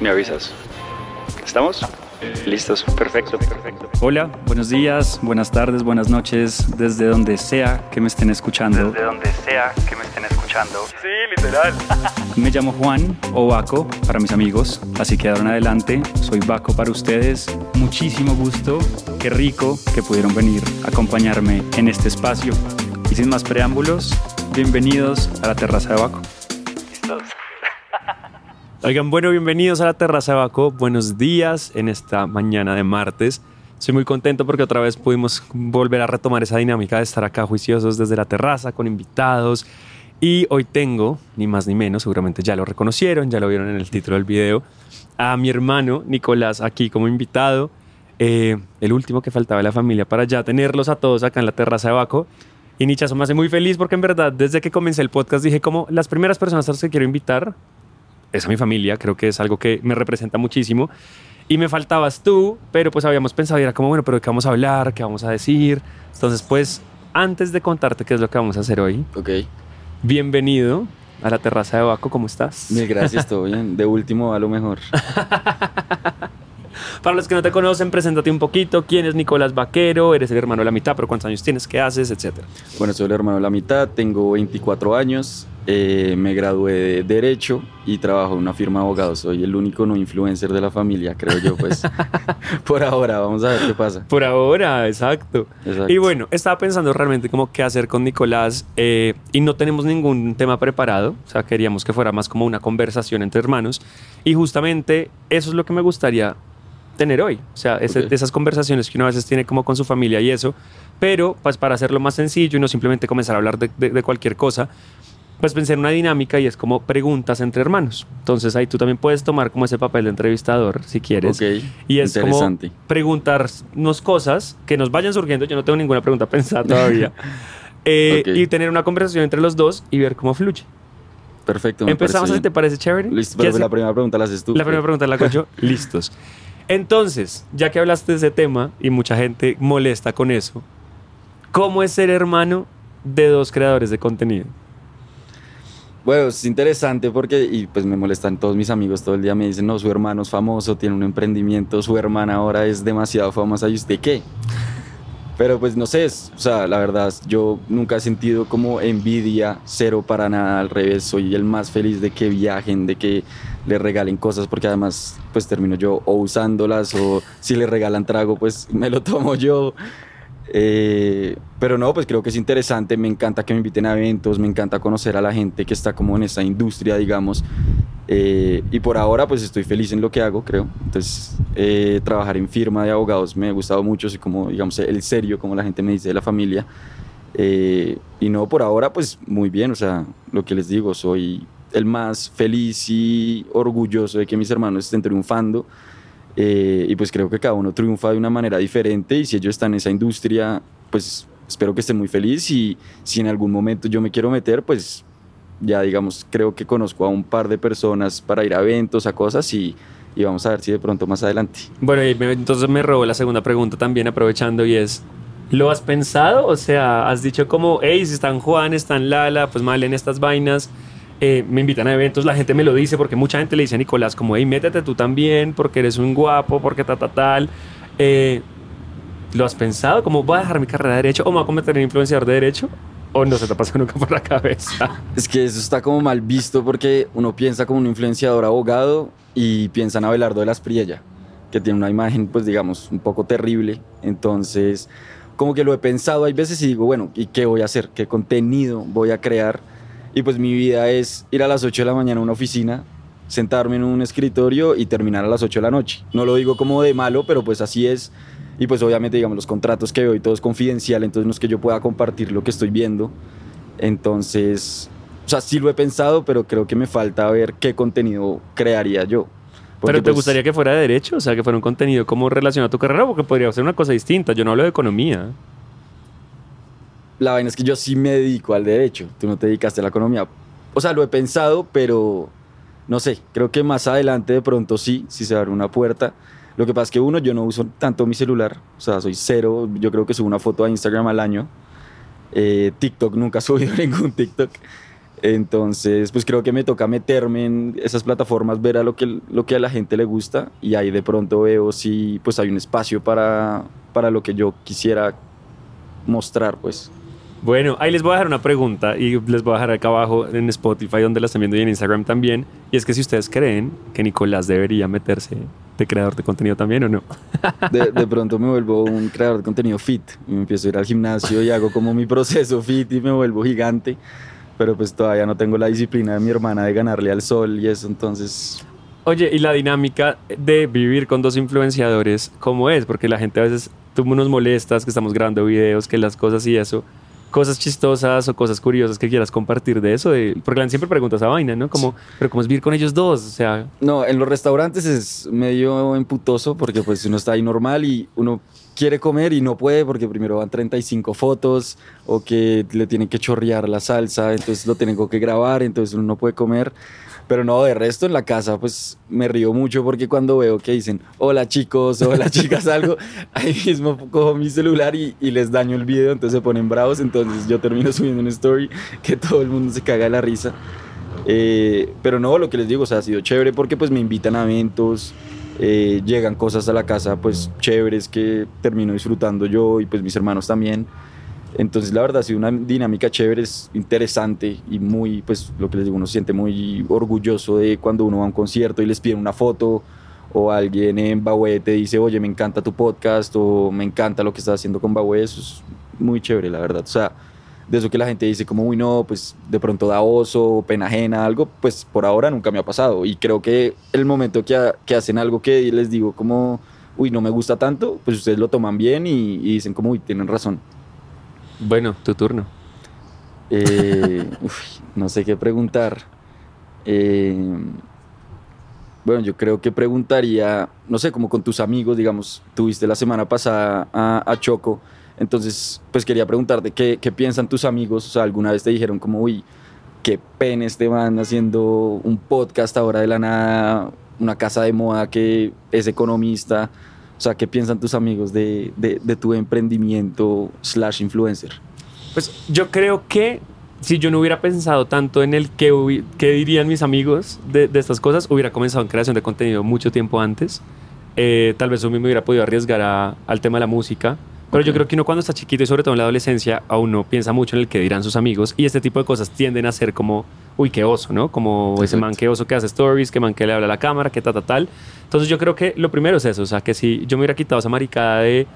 Me avisas. ¿Estamos? Listos, perfecto, perfecto. Hola, buenos días, buenas tardes, buenas noches, desde donde sea que me estén escuchando. Desde donde sea que me estén escuchando. Sí, literal. Me llamo Juan o Baco para mis amigos, así que ahora en adelante soy Baco para ustedes. Muchísimo gusto, qué rico que pudieron venir a acompañarme en este espacio. Y sin más preámbulos, bienvenidos a la terraza de Baco. Oigan, bueno, bienvenidos a la Terraza de Baco. Buenos días en esta mañana de martes. Estoy muy contento porque otra vez pudimos volver a retomar esa dinámica de estar acá juiciosos desde la terraza con invitados. Y hoy tengo, ni más ni menos, seguramente ya lo reconocieron, ya lo vieron en el título del video, a mi hermano Nicolás aquí como invitado. Eh, el último que faltaba de la familia para ya tenerlos a todos acá en la terraza de Baco. Y Nichazo me hace muy feliz porque en verdad desde que comencé el podcast dije como las primeras personas a las que quiero invitar es a mi familia, creo que es algo que me representa muchísimo. Y me faltabas tú, pero pues habíamos pensado y era como, bueno, pero ¿de qué vamos a hablar? ¿Qué vamos a decir? Entonces, pues, antes de contarte qué es lo que vamos a hacer hoy, Ok, bienvenido a la terraza de Baco, ¿cómo estás? mil gracias, todo bien. De último a lo mejor. Para los que no te conocen, preséntate un poquito. ¿Quién es Nicolás Vaquero? ¿Eres el hermano de la mitad? ¿Pero cuántos años tienes? ¿Qué haces? Etcétera. Bueno, soy el hermano de la mitad, tengo 24 años, eh, me gradué de Derecho y trabajo en una firma de abogados. Soy el único no influencer de la familia, creo yo, pues. Por ahora, vamos a ver qué pasa. Por ahora, exacto. Exacto. Y bueno, estaba pensando realmente como qué hacer con Nicolás eh, y no tenemos ningún tema preparado, o sea, queríamos que fuera más como una conversación entre hermanos y justamente eso es lo que me gustaría tener hoy, o sea, ese- Ok. esas conversaciones que uno a veces tiene como con su familia y eso, pero pues para hacerlo más sencillo y no simplemente comenzar a hablar de, de- de cualquier cosa, pues pensé en una dinámica y es como preguntas entre hermanos. Entonces ahí tú también puedes tomar como ese papel de entrevistador si quieres. Ok, Y es como interesante. preguntarnos cosas que nos vayan surgiendo. Yo no tengo ninguna pregunta pensada todavía. Eh. Y tener una conversación entre los dos y ver cómo fluye. Perfecto. me Empezamos así, ¿te parece chévere? Listo, ¿Qué pero la primera pregunta la haces tú. la primera pregunta la hago yo. Listos. Entonces, ya que hablaste de ese tema y mucha gente molesta con eso, ¿cómo es ser hermano de dos creadores de contenido? Bueno, es interesante porque, y pues me molestan todos mis amigos todo el día, me dicen, no, su hermano es famoso, tiene un emprendimiento, su hermana ahora es demasiado famosa, ¿y usted qué? Pero pues no sé, es- o sea, la verdad, yo nunca he sentido como envidia, cero para nada, al revés, soy el más feliz de que viajen, de que le regalen cosas, porque además pues termino yo o usándolas o si le regalan trago, pues me lo tomo yo. Eh, pero no, pues creo que es interesante, me encanta que me inviten a eventos, me encanta conocer a la gente que está como en esa industria, digamos. Eh, y por ahora pues estoy feliz en lo que hago, creo. Entonces, eh, trabajar en firma de abogados me ha gustado mucho, soy como, digamos, el serio, como la gente me dice de la familia. Eh, y no, por ahora pues muy bien, o sea, lo que les digo, soy el más feliz y orgulloso de que mis hermanos estén triunfando. Eh, y pues creo que cada uno triunfa de una manera diferente y si ellos están en esa industria, pues espero que estén muy felices y si en algún momento yo me quiero meter, pues ya digamos, creo que conozco a un par de personas para ir a eventos, a cosas y, y vamos a ver si de pronto más adelante. Bueno, y me- entonces me robó la segunda pregunta también aprovechando y es, ¿lo has pensado? O sea, has dicho como, hey, si están Juan, están Lala, pues mal en estas vainas, eh, me invitan a eventos, la gente me lo dice porque mucha gente le dice a Nicolás como, hey, métete tú también porque eres un guapo, porque ta, ta, tal. Eh, ¿Lo has pensado? ¿Cómo voy a dejar mi carrera de derecho o me voy a convertir en influenciador de derecho? ¿O no se te pasa nunca por la cabeza? Es que eso está como mal visto porque uno piensa como un influenciador abogado y piensa en Abelardo de las Priella, que tiene una imagen, pues digamos, un poco terrible. Entonces, como que lo he pensado hay veces y digo, bueno, ¿y qué voy a hacer? ¿Qué contenido voy a crear? Y pues mi vida es ir a las 8 de la mañana a una oficina, sentarme en un escritorio y terminar a las 8 de la noche. No lo digo como de malo, pero pues así es. Y pues obviamente, digamos, los contratos que veo y todo es confidencial, entonces no es que yo pueda compartir lo que estoy viendo. Entonces, o sea, sí lo he pensado, pero creo que me falta ver qué contenido crearía yo. Porque, ¿Pero te pues, gustaría que fuera de derecho? O sea, que fuera un contenido como relacionado a tu carrera porque podría ser una cosa distinta. Yo no hablo de economía. La vaina es que yo sí me dedico al derecho, tú no te dedicaste a la economía. O sea, lo he pensado, pero no sé, creo que más adelante de pronto sí, si se abre una puerta. Lo que pasa es que uno, yo no uso tanto mi celular, o sea, soy cero, yo creo que subo una foto a Instagram al año. Eh, TikTok, nunca he subido ningún TikTok. Entonces, pues creo que me toca meterme en esas plataformas, ver a lo que, lo que a la gente le gusta y ahí de pronto veo si pues hay un espacio para, para lo que yo quisiera mostrar, pues. Bueno, ahí les voy a dejar una pregunta y les voy a dejar acá abajo en Spotify donde la están viendo y en Instagram también. Y es que si ustedes creen que Nicolás debería meterse de creador de contenido también o no. De, de, pronto me vuelvo un creador de contenido fit y me empiezo a ir al gimnasio y hago como mi proceso fit y me vuelvo gigante. Pero pues todavía no tengo la disciplina de mi hermana de ganarle al sol y eso, entonces... Oye, ¿y la dinámica de vivir con dos influenciadores cómo es? Porque la gente a veces, tú nos molestas que estamos grabando videos, que las cosas y eso cosas chistosas o cosas curiosas que quieras compartir de eso? De, porque siempre preguntas a vaina, ¿no? Como, pero ¿cómo es vivir con ellos dos? O sea... No, en los restaurantes es medio emputoso porque pues uno está ahí normal y uno quiere comer y no puede porque primero van 35 fotos o que le tienen que chorrear la salsa, entonces lo tengo que grabar, entonces uno no puede comer. Pero no, de resto en la casa, pues me río mucho porque cuando veo que dicen, hola chicos, hola chicas, algo, ahí mismo cojo mi celular y, y, les daño el video, entonces se ponen bravos, entonces yo termino subiendo una story que todo el mundo se caga de la risa. Eh, pero no, lo que les digo, o ha sido chévere porque pues me invitan a eventos, eh, llegan cosas a la casa pues chéveres que termino disfrutando yo y pues mis hermanos también. Entonces, la verdad, ha sido una dinámica chévere, es interesante y muy, pues, lo que les digo, uno se siente muy orgulloso de cuando uno va a un concierto y les piden una foto o alguien en Bahué te dice, oye, me encanta tu podcast o me encanta lo que estás haciendo con Bahué, eso es muy chévere, la verdad. O sea, de eso que la gente dice como, uy, no, pues de pronto da oso, pena ajena, algo, pues por ahora nunca me ha pasado. Y creo que el momento que, que hacen algo que les digo como, uy, no me gusta tanto, pues ustedes lo toman bien y, y dicen como, uy, tienen razón. Bueno, tu turno. Eh, no sé qué preguntar. Eh, bueno, yo creo que preguntaría, no sé, como con tus amigos, digamos, tuviste la semana pasada a, Choco, entonces, pues quería preguntarte qué, qué, piensan tus amigos, o sea, alguna vez te dijeron como, uy, qué pena este man haciendo un podcast ahora de la nada, una casa de moda que es economista, o sea, ¿qué piensan tus amigos de, de, tu emprendimiento slash influencer? Pues yo creo que si yo no hubiera pensado tanto en el qué, qué dirían mis amigos de, de, estas cosas, hubiera comenzado en creación de contenido mucho tiempo antes. Eh, tal vez yo me hubiera podido arriesgar a, al tema de la música. Pero yo creo que uno cuando está chiquito y sobre todo en la adolescencia, aún no piensa mucho en el que dirán sus amigos y este tipo de cosas tienden a ser como, uy, qué oso, ¿no? Como ese man que oso que hace stories, que man que le habla a la cámara, que tal, tal, tal. Entonces yo creo que lo primero es eso, o sea, que si yo me hubiera quitado esa maricada de,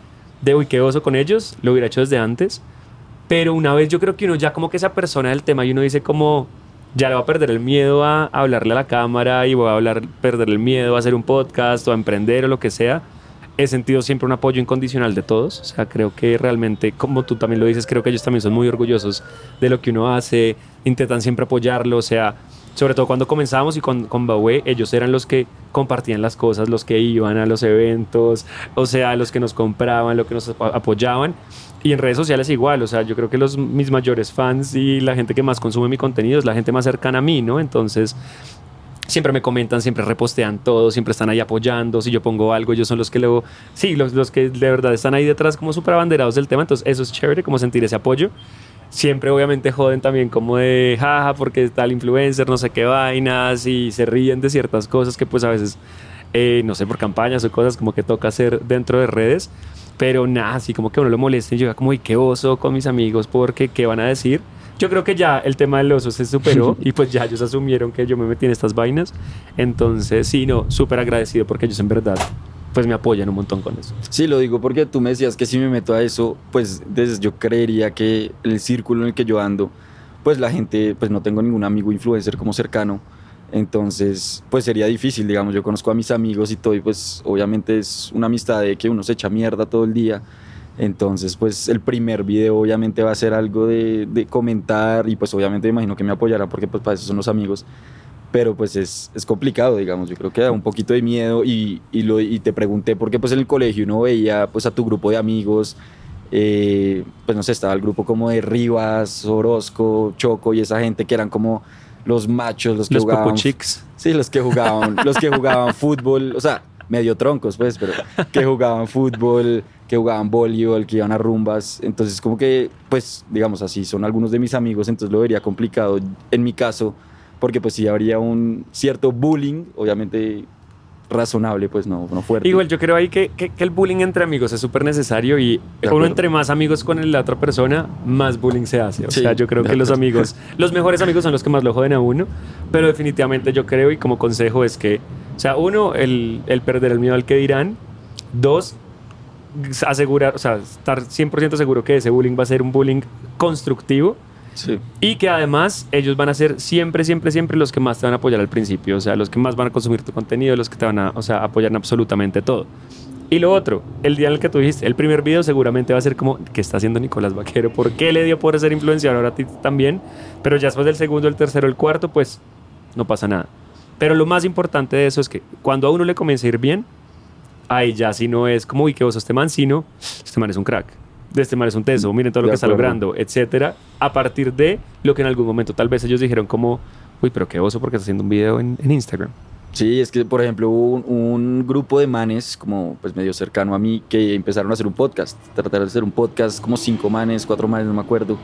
de uy, qué oso con ellos, lo hubiera hecho desde antes. Pero una vez yo creo que uno ya como que esa persona del tema y uno dice como, ya le va a perder el miedo a hablarle a la cámara y voy a hablar, perder el miedo a hacer un podcast o a emprender o lo que sea he sentido siempre un apoyo incondicional de todos. O sea, creo que realmente, como tú también lo dices, creo que ellos también son muy orgullosos de lo que uno hace, intentan siempre apoyarlo. O sea, sobre todo cuando comenzamos y con, con ellos eran los que compartían las cosas, los que iban a los eventos, o sea, los que nos compraban, los que nos apoyaban. Y en redes sociales igual, o sea, yo creo que los, mis mayores fans y la gente que más consume mi contenido es la gente más cercana a mí, ¿no? Entonces, siempre me comentan, siempre repostean todo, siempre están ahí apoyando. Si yo pongo algo, ellos son los que luego, sí, los, los que de verdad están ahí detrás como súper abanderados del tema. Entonces, eso es chévere, como sentir ese apoyo. Siempre, obviamente, joden también como de jaja, porque el influencer, no sé qué vainas, y se ríen de ciertas cosas que, pues, a veces, eh, no sé, por campañas o cosas como que toca hacer dentro de redes. Pero nada, así como que uno lo molesta y llega como, y qué oso con mis amigos, porque qué van a decir yo creo que ya el tema del oso se superó y pues ya ellos asumieron que yo me metí en estas vainas. Entonces, sí, no, súper agradecido porque ellos en verdad pues me apoyan un montón con eso. Sí, lo digo porque tú me decías que si me meto a eso, pues desde yo creería que el círculo en el que yo ando, pues la gente, pues no tengo ningún amigo influencer como cercano. Entonces, pues sería difícil, digamos, yo conozco a mis amigos y todo, y pues obviamente es una amistad de que uno se echa mierda todo el día entonces, pues el primer video obviamente va a ser algo de, de comentar y pues obviamente me imagino que me apoyará porque pues para eso son los amigos. Pero pues es, es complicado, digamos, yo creo que da un poquito de miedo y, y, lo, y te pregunté porque pues en el colegio uno veía pues a tu grupo de amigos, eh, pues no sé, estaba el grupo como de Rivas, Orozco, Choco y esa gente que eran como los machos, los que los jugaban... Chicks. Sí, los que jugaban, los que jugaban fútbol, o sea, medio troncos pues, pero que jugaban fútbol que jugaban voleibol, que iban a rumbas. Entonces, como que, pues, digamos así, son algunos de mis amigos, entonces lo vería complicado en mi caso, porque pues sí habría un cierto bullying, obviamente razonable, pues no, no fuerte. Igual yo creo ahí que, que, que el bullying entre amigos es súper necesario y uno entre más amigos con la otra persona, más bullying se hace. O Sí, sea, yo creo que los amigos, los mejores amigos son los que más lo joden a uno, pero definitivamente yo creo y como consejo es que, o sea, uno, el, el perder el miedo al que dirán, dos, asegurar, o sea, estar 100% seguro que ese bullying va a ser un bullying constructivo Sí. y que además ellos van a ser siempre, siempre, siempre los que más te van a apoyar al principio, o sea, los que más van a consumir tu contenido, los que te van a, o sea, apoyar en absolutamente todo. Y lo otro, el día en el que tú dijiste, el primer video seguramente va a ser como, ¿qué está haciendo Nicolás Vaquero? ¿Por qué le dio por ser influenciador a ti también? Pero ya después del segundo, el tercero, el cuarto, pues no pasa nada. Pero lo más importante de eso es que cuando a uno le comienza a ir bien, ahí ya si no es como, uy, qué vos este man, sino, este man es un crack. De este man es un teso, miren todo lo De que está logrando, etcétera, a partir de lo que en algún momento tal vez ellos dijeron como, uy, pero qué oso porque está haciendo un video en, en Instagram. Sí, es que, por ejemplo, hubo un, un grupo de manes, como pues medio cercano a mí, que empezaron a hacer un podcast. Trataron de hacer un podcast, como cinco manes, cuatro manes, no me acuerdo.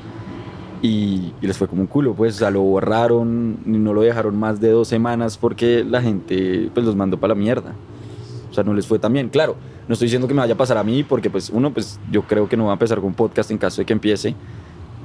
Y, y les fue como un culo, pues, o sea, lo borraron, y no lo dejaron más de dos semanas porque la gente, pues, los mandó para la mierda. O sea, no les fue tan bien. Claro, no estoy diciendo que me vaya a pasar a mí, porque, pues, uno, pues, yo creo que no va a empezar con un podcast en caso de que empiece.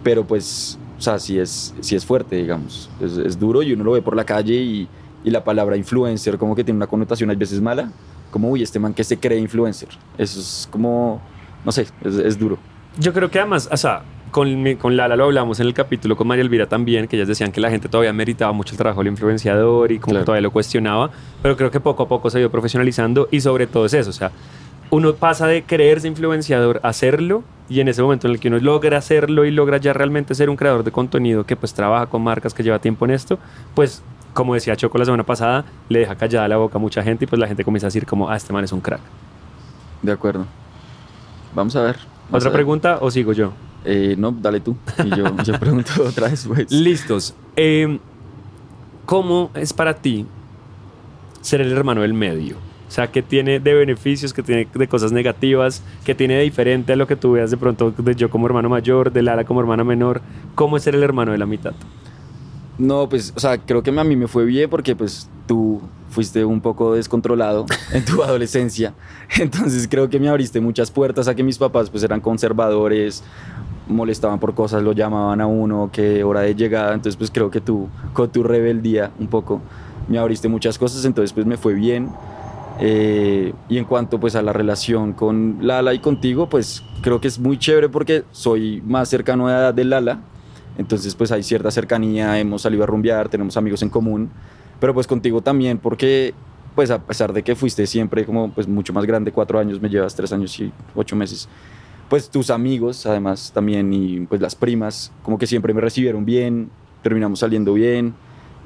Pero, pues, o sea, sí es, sí es fuerte, digamos. Es, es duro y uno lo ve por la calle y, y la palabra influencer como que tiene una connotación a veces mala. Como, uy, este man que se cree influencer. Eso es como, no sé, es, es duro. Yo creo que además, o sea, con, con Lala lo hablamos en el capítulo, con María Elvira también, que ellas decían que la gente todavía meritaba mucho el trabajo del influenciador y como Claro. que todavía lo cuestionaba, pero creo que poco a poco se ha ido profesionalizando y sobre todo es eso, o sea, uno pasa de creerse influenciador a hacerlo y en ese momento en el que uno logra hacerlo y logra ya realmente ser un creador de contenido que pues trabaja con marcas que lleva tiempo en esto, pues como decía Choco la semana pasada, le deja callada la boca a mucha gente y pues la gente comienza a decir como, ah, este man es un crack. De acuerdo. Vamos a ver. Vamos ¿Otra a ver. pregunta o sigo yo? Eh, no, dale tú. Y yo, yo pregunto otra vez, pues. Listos. Eh, ¿Cómo es para ti ser el hermano del medio? O sea, ¿qué tiene de beneficios, qué tiene de cosas negativas, qué tiene de diferente a lo que tú veas de pronto de yo como hermano mayor, de Lara como hermana menor? ¿Cómo es ser el hermano de la mitad? No, pues, o sea, creo que a mí me fue bien porque, pues, tú fuiste un poco descontrolado en tu adolescencia. Entonces, creo que me abriste muchas puertas a que mis papás, pues, eran conservadores, molestaban por cosas, lo llamaban a uno, que hora de llegada. Entonces, pues, creo que tú, con tu rebeldía, un poco, me abriste muchas cosas. Entonces, pues, me fue bien. Eh, y en cuanto, pues, a la relación con Lala y contigo, pues, creo que es muy chévere porque soy más cercano a la edad de Lala. Entonces, pues hay cierta cercanía, hemos salido a rumbear, tenemos amigos en común, pero pues contigo también, porque pues a pesar de que fuiste siempre como pues mucho más grande, cuatro años, me llevas tres años y ocho meses, pues tus amigos además también y pues las primas, como que siempre me recibieron bien, terminamos saliendo bien,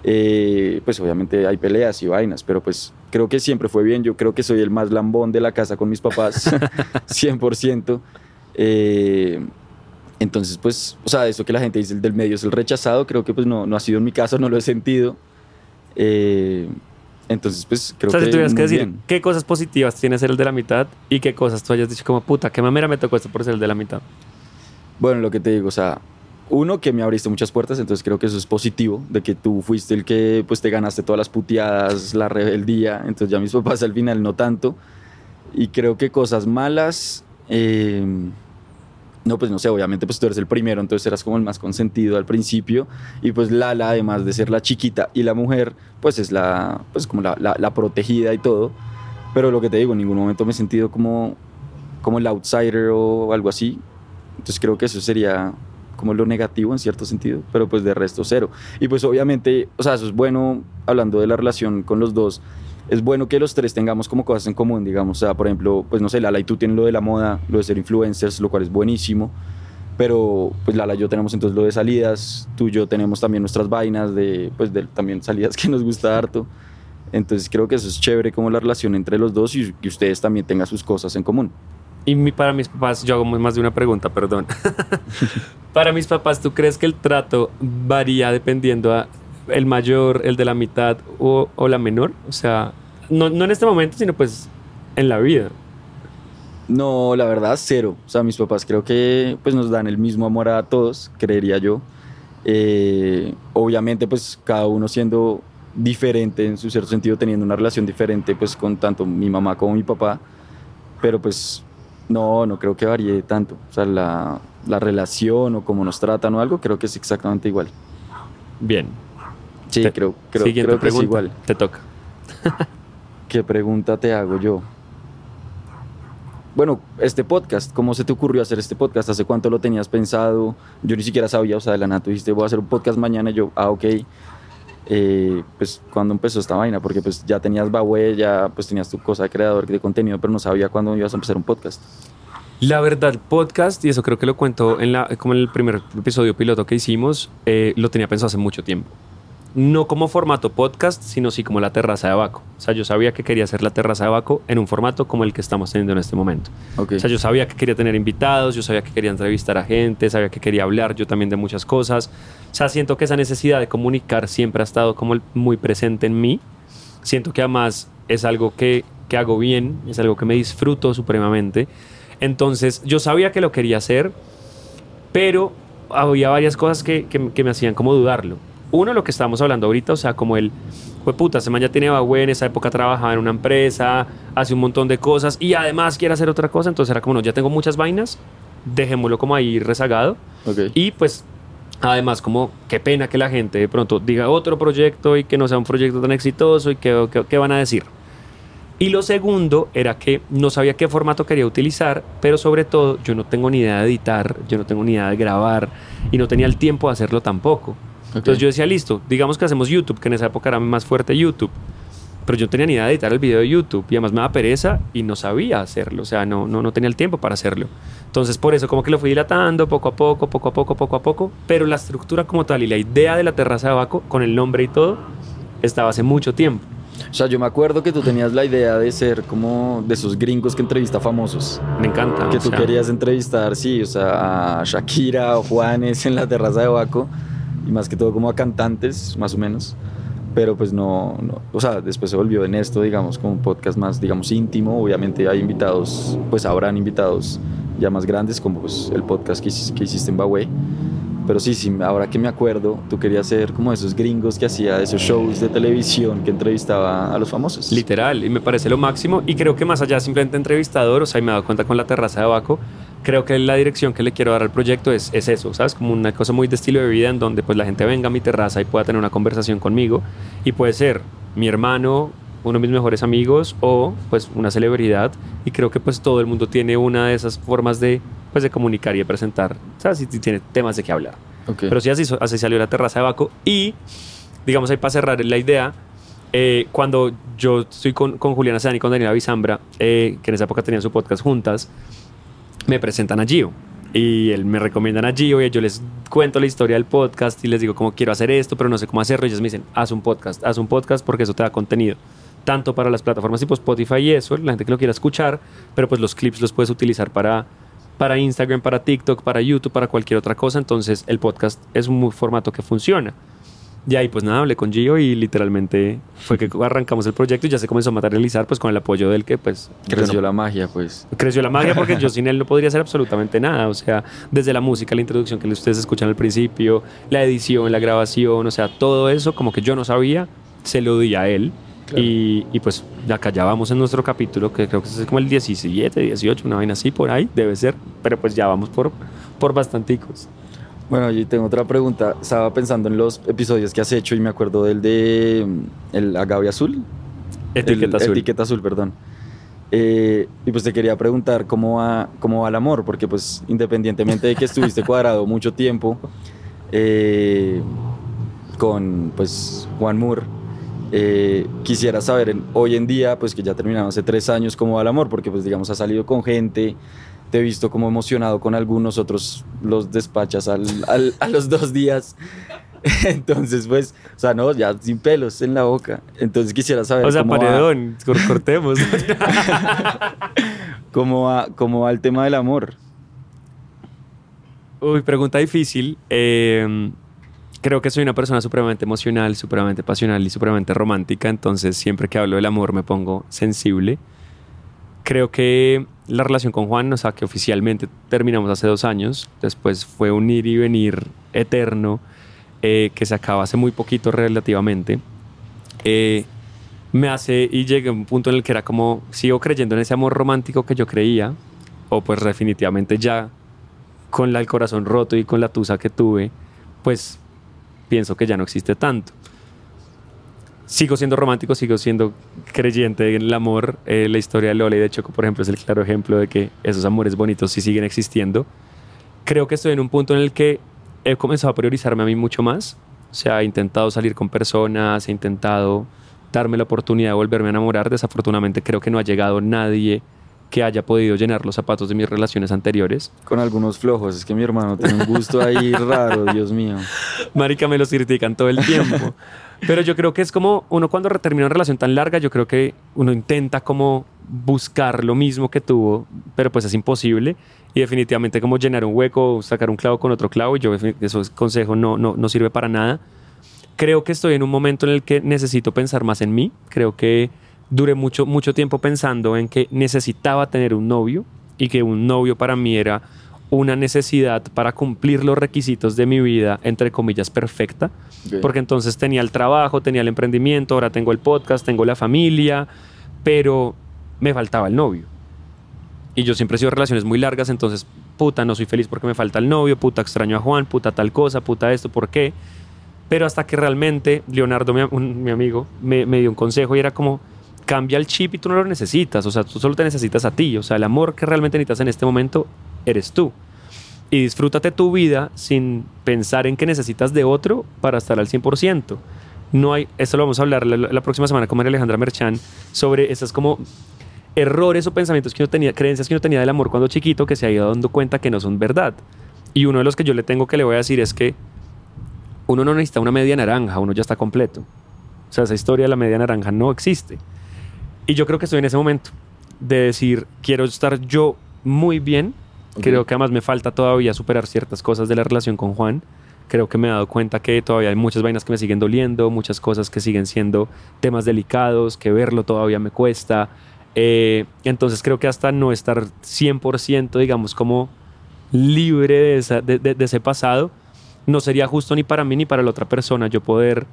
eh, pues obviamente hay peleas y vainas, pero pues creo que siempre fue bien, yo creo que soy el más lambón de la casa con mis papás, 100%. Eh, entonces, pues, o sea, eso que la gente dice el del medio es el rechazado, creo que pues no, no ha sido en mi caso, no lo he sentido. Eh, entonces, pues, creo o sea, que si tuvieras que decir bien. qué cosas positivas tiene ser el de la mitad y qué cosas tú hayas dicho como puta, qué mamera me tocó esto por ser el de la mitad. Bueno, lo que te digo, o sea, uno que me abriste muchas puertas, entonces creo que eso es positivo, de que tú fuiste el que pues te ganaste todas las puteadas, la rebeldía, entonces ya mis papás al final no tanto. Y creo que cosas malas, eh, no, pues no sé, obviamente pues tú eres el primero, entonces eras como el más consentido al principio. Y pues Lala, además de ser la chiquita y la mujer, pues es la, pues como la, la- la protegida y todo. Pero lo que te digo, en ningún momento me he sentido como, como el outsider o algo así. Entonces creo que eso sería como lo negativo en cierto sentido, pero pues de resto cero. Y pues obviamente, o sea, eso es bueno, hablando de la relación con los dos, es bueno que los tres tengamos como cosas en común, digamos, o sea, por ejemplo, pues no sé, Lala y tú tienen lo de la moda, lo de ser influencers, lo cual es buenísimo, pero pues Lala y yo tenemos entonces lo de salidas, tú y yo tenemos también nuestras vainas de, pues de también salidas que nos gusta harto. Entonces creo que eso es chévere como la relación entre los dos y que ustedes también tengan sus cosas en común. Y mi- para mis papás, yo hago más de una pregunta, perdón. para mis papás, ¿tú crees que el trato varía dependiendo a el mayor, el de la mitad o, o la menor? O sea, no, no en este momento, sino pues en la vida. No, la verdad, cero. O sea, mis papás creo que pues, nos dan el mismo amor a todos, creería yo. Eh, obviamente, pues cada uno siendo diferente en su cierto sentido, teniendo una relación diferente pues con tanto mi mamá como mi papá. Pero pues no, no creo que varíe tanto. O sea, la, la relación o cómo nos tratan o algo, creo que es exactamente igual. Bien. Sí, Te- creo, creo, creo que es igual. Te toca. ¿Qué pregunta te hago yo? Bueno, este podcast, ¿cómo se te ocurrió hacer este podcast? ¿Hace cuánto lo tenías pensado? Yo ni siquiera sabía, o sea, de la nada tú dijiste, voy a hacer un podcast mañana, y yo, ah, ok. Eh, pues, ¿cuándo empezó esta vaina? Porque pues ya tenías Bahue, ya pues tenías tu cosa de creador de contenido, pero no sabía cuándo ibas a empezar un podcast. La verdad, podcast, y eso creo que lo cuento en la, como en el primer episodio piloto que hicimos, eh, lo tenía pensado hace mucho tiempo. No como formato podcast, sino sí como la terraza de Abaco. O sea, yo sabía que quería hacer la terraza de Abaco en un formato como el que estamos teniendo en este momento. Ok. O sea, yo sabía que quería tener invitados, yo sabía que quería entrevistar a gente, sabía que quería hablar yo también de muchas cosas. O sea, siento que esa necesidad de comunicar siempre ha estado como muy presente en mí. Siento que además es algo que, que hago bien, es algo que me disfruto supremamente. Entonces, yo sabía que lo quería hacer, pero había varias cosas que, que- que me hacían como dudarlo. Uno, lo que estábamos hablando ahorita, o sea, como el, pues puta, ese man ya tiene Bahue, en esa época trabajaba en una empresa, hace un montón de cosas y además quiere hacer otra cosa, entonces era como, no, ya tengo muchas vainas, dejémoslo como ahí rezagado. Y pues, además, como qué pena que la gente de pronto diga otro proyecto y que no sea un proyecto tan exitoso y qué, qué- qué van a decir. Y lo segundo era que no sabía qué formato quería utilizar, pero sobre todo yo no tengo ni idea de editar, yo no tengo ni idea de grabar y no tenía el tiempo de hacerlo tampoco. Entonces yo decía, listo, digamos que hacemos YouTube, que en esa época era más fuerte YouTube, pero yo no tenía ni idea de editar el video de YouTube y además me daba pereza y no sabía hacerlo, o sea, no, no, no tenía el tiempo para hacerlo. Entonces por eso como que lo fui dilatando poco a poco, poco a poco, poco a poco, pero la estructura como tal y la idea de la terraza de Baco, con el nombre y todo, estaba hace mucho tiempo. O sea, yo me acuerdo que tú tenías la idea de ser como de esos gringos que entrevista famosos. Me encanta. Que tú sea, querías entrevistar, sí, o sea, a Shakira o Juanes en la terraza de Baco, y más que todo como a cantantes, más o menos. Pero pues no, no, o sea, después se volvió en esto, digamos, como un podcast más, digamos, íntimo. Obviamente hay invitados, pues habrán invitados ya más grandes, como pues el podcast que, que hiciste en Bahue. Pero sí, sí, ahora que me acuerdo, tú querías ser como esos gringos que hacía esos shows de televisión que entrevistaba a los famosos. Literal, y me parece lo máximo. Y creo que más allá simplemente entrevistador, o sea, y me he dado cuenta con la terraza de Baco, creo que la dirección que le quiero dar al proyecto es, es eso, ¿sabes? Como una cosa muy de estilo de vida en donde pues la gente venga a mi terraza y pueda tener una conversación conmigo. Y puede ser mi hermano, uno de mis mejores amigos o pues una celebridad. Y creo que pues todo el mundo tiene una de esas formas de, pues, de comunicar y de presentar, ¿sabes? Y tiene temas de qué hablar. Ok. Pero sí, así, así salió la terraza de Baco. Y, digamos, ahí para cerrar la idea, eh, cuando yo estoy con, con Juliana Sedán y con Daniela Bizambra, eh, que en esa época tenían su podcast juntas, me presentan a Gio. Y él me recomiendan a Gio y yo les cuento la historia del podcast y les digo cómo quiero hacer esto, pero no sé cómo hacerlo. Y ellos me dicen, haz un podcast, haz un podcast porque eso te da contenido. Tanto para las plataformas tipo Spotify y eso, la gente que lo quiera escuchar, pero pues los clips los puedes utilizar para, para Instagram, para TikTok, para YouTube, para cualquier otra cosa. Entonces el podcast es un formato que funciona. Y ahí pues nada, hablé con Gio y literalmente fue que arrancamos el proyecto y ya se comenzó a materializar pues con el apoyo del que pues Creció no- la magia, pues. creció la magia porque yo sin él no podría hacer absolutamente nada. O sea, desde la música, la introducción que ustedes escuchan al principio, la edición, la grabación, o sea, todo eso como que yo no sabía, se lo di a él. Y, y pues acá ya vamos en nuestro capítulo, que creo que es como el 17, 18, una vaina así por ahí, debe ser. Pero pues ya vamos por, por bastanticos. Bueno, yo tengo otra pregunta. Estaba pensando en los episodios que has hecho y me acuerdo del de mm, el agave azul. Etiqueta El- azul. Etiqueta azul, perdón. Eh, y pues te quería preguntar cómo va, cómo va el amor, porque pues independientemente de que estuviste cuadrado mucho tiempo eh, con pues Juan Moore, eh, quisiera saber en- hoy en día, pues que ya terminaron hace tres años, cómo va el amor, porque pues digamos has salido con gente, te he visto como emocionado con algunos, otros los despachas al- al- a los dos días. Entonces, pues, o sea, no, ya sin pelos en la boca. Entonces quisiera saber O sea, cómo, va, paredón, cor- cortemos. cómo, va, cómo va el tema del amor. Uy, pregunta difícil. Eh, creo que soy una persona supremamente emocional, supremamente pasional y supremamente romántica, entonces siempre que hablo del amor me pongo sensible. Creo que la relación con Juan, o sea, que oficialmente terminamos hace dos años, después fue un ir y venir eterno, eh, que se acaba hace muy poquito relativamente, eh, me hace y llegué a un punto en el que era como, sigo creyendo en ese amor romántico que yo creía, o pues definitivamente ya con la, el corazón roto y con la tusa que tuve, pues pienso que ya no existe tanto. Sigo siendo romántico, sigo siendo creyente en el amor. Eh, la historia de Lola y de Choco, por ejemplo, es el claro ejemplo de que esos amores bonitos sí siguen existiendo. Creo que estoy en un punto en el que he comenzado a priorizarme a mí mucho más. O sea, he intentado salir con personas, he intentado darme la oportunidad de volverme a enamorar. Desafortunadamente creo que no ha llegado nadie que haya podido llenar los zapatos de mis relaciones anteriores. Con algunos flojos, es que mi hermano tiene un gusto ahí raro, Dios mío. Marica, me los critican todo el tiempo. Pero yo creo que es como uno cuando termina una relación tan larga, yo creo que uno intenta como buscar lo mismo que tuvo, pero pues es imposible. Y definitivamente como llenar un hueco, sacar un clavo con otro clavo, y yo eso es consejo no, no, no sirve para nada. Creo que estoy en un momento en el que necesito pensar más en mí. Creo que duré mucho, mucho tiempo pensando en que necesitaba tener un novio y que un novio para mí era una necesidad para cumplir los requisitos de mi vida, entre comillas, perfecta. Porque entonces tenía el trabajo, tenía el emprendimiento, ahora tengo el podcast, tengo la familia, pero me faltaba el novio. Y yo siempre he sido relaciones muy largas, entonces, puta, no soy feliz porque me falta el novio, puta, extraño a Juan, puta, tal cosa, puta, esto, ¿por qué? Pero hasta que realmente Leonardo, mi, un- mi amigo, me, me dio un consejo y era como, cambia el chip y tú no lo necesitas, o sea, tú solo te necesitas a ti, o sea, el amor que realmente necesitas en este momento eres tú. Y disfrútate tu vida sin pensar en que necesitas de otro para estar al 100%. No hay, eso lo vamos a hablar la, próxima semana con María Alejandra Merchan sobre esas como errores o pensamientos que uno tenía, creencias que uno tenía del amor cuando chiquito que se ha ido dando cuenta que no son verdad. Y uno de los que yo le tengo que le voy a decir es que uno no necesita una media naranja, uno ya está completo. O sea, esa historia de la media naranja no existe. Y yo creo que estoy en ese momento de decir, quiero estar yo muy bien. Ok. Creo que además me falta todavía superar ciertas cosas de la relación con Juan. Creo que me he dado cuenta que todavía hay muchas vainas que me siguen doliendo, muchas cosas que siguen siendo temas delicados, que verlo todavía me cuesta. Eh, entonces creo que hasta no estar 100%, digamos, como libre de, esa- de- de- de ese pasado, no sería justo ni para mí ni para la otra persona yo poder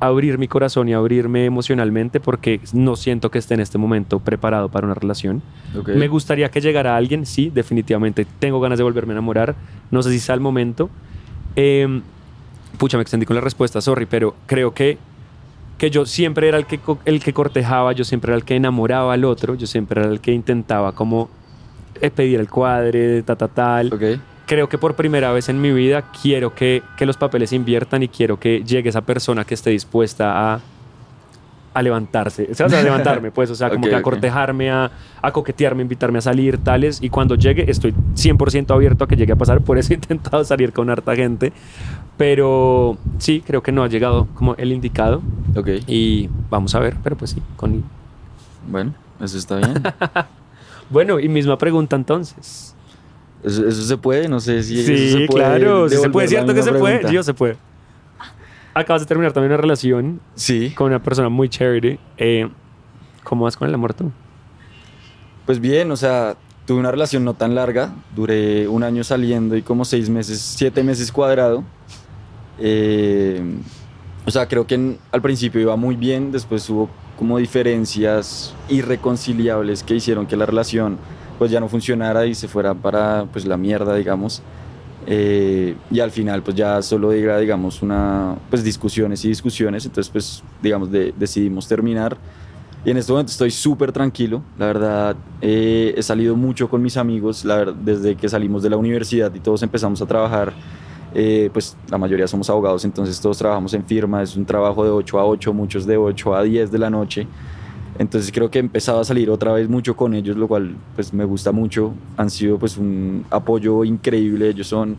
abrir mi corazón y abrirme emocionalmente porque no siento que esté en este momento preparado para una relación. Ok. Me gustaría que llegara alguien, sí, definitivamente. Tengo ganas de volverme a enamorar. No sé si sea el momento. Eh, pucha, me extendí con la respuesta, sorry, pero creo que, que yo siempre era el que, el que cortejaba, yo siempre era el que enamoraba al otro, yo siempre era el que intentaba como eh, pedir el cuadre, ta, ta, tal Ok. Creo que por primera vez en mi vida quiero que, que los papeles inviertan y quiero que llegue esa persona que esté dispuesta a, a levantarse, o sea, a levantarme, pues, o sea, como Ok, que a ok. cortejarme, a, a coquetearme, invitarme a salir, tales, y cuando llegue estoy 100% abierto a que llegue a pasar, por eso he intentado salir con harta gente, pero sí, creo que no ha llegado como el indicado Ok. y vamos a ver, pero pues sí, con... Bueno, eso está bien. Bueno, y misma pregunta entonces. Eso, eso se puede, no sé si eso Sí, se puede claro, sí se puede, cierto que se puede, yo se puede. Acabas de terminar también una relación Sí. con una persona muy charity. Eh, ¿Cómo vas con el amor tú? Pues bien, o sea, tuve una relación no tan larga, duré un año saliendo y como seis meses, siete meses cuadrado. Eh, o sea, creo que en- al principio iba muy bien, después hubo como diferencias irreconciliables que hicieron que la relación pues ya no funcionara y se fuera para pues la mierda, digamos. Eh, y al final pues ya solo era, digamos, una, pues discusiones y discusiones, entonces pues digamos de- decidimos terminar. Y en este momento estoy súper tranquilo, la verdad eh, he salido mucho con mis amigos, desde que salimos de la universidad y todos empezamos a trabajar, eh, pues la mayoría somos abogados, entonces todos trabajamos en firma, es un trabajo de 8 a 8, muchos de 8 a 10 de la noche. Entonces creo que he empezado a salir otra vez mucho con ellos, lo cual pues me gusta mucho. Han sido pues un apoyo increíble. Ellos son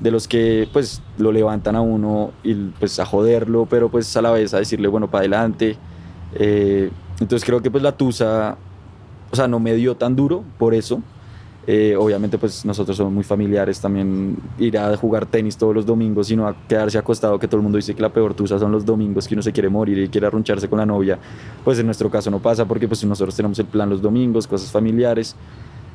de los que pues lo levantan a uno y pues a joderlo, pero pues a la vez a decirle bueno para adelante. Eh, entonces creo que pues la tusa, o sea, no me dio tan duro por eso. Eh, obviamente pues nosotros somos muy familiares también ir a jugar tenis todos los domingos sino a quedarse acostado que todo el mundo dice que la peor tusa son los domingos que uno se quiere morir y quiere arruncharse con la novia. Pues en nuestro caso no pasa porque pues nosotros tenemos el plan los domingos cosas familiares.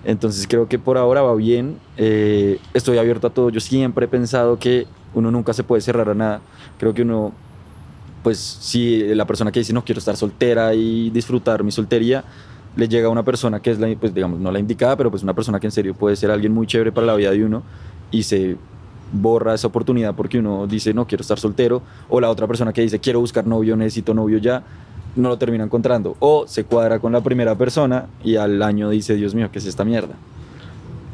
Entonces creo que por ahora va bien. Eh, estoy abierto a todo. Yo siempre he pensado que uno nunca se puede cerrar a nada. Creo que uno pues si la persona que dice no quiero estar soltera y disfrutar mi soltería le llega a una persona que es la, pues digamos, no la indicada, pero pues una persona que en serio puede ser alguien muy chévere para la vida de uno y se borra esa oportunidad porque uno dice no quiero estar soltero o la otra persona que dice quiero buscar novio, necesito novio ya, no lo termina encontrando o se cuadra con la primera persona y al año dice Dios mío, ¿qué es esta mierda?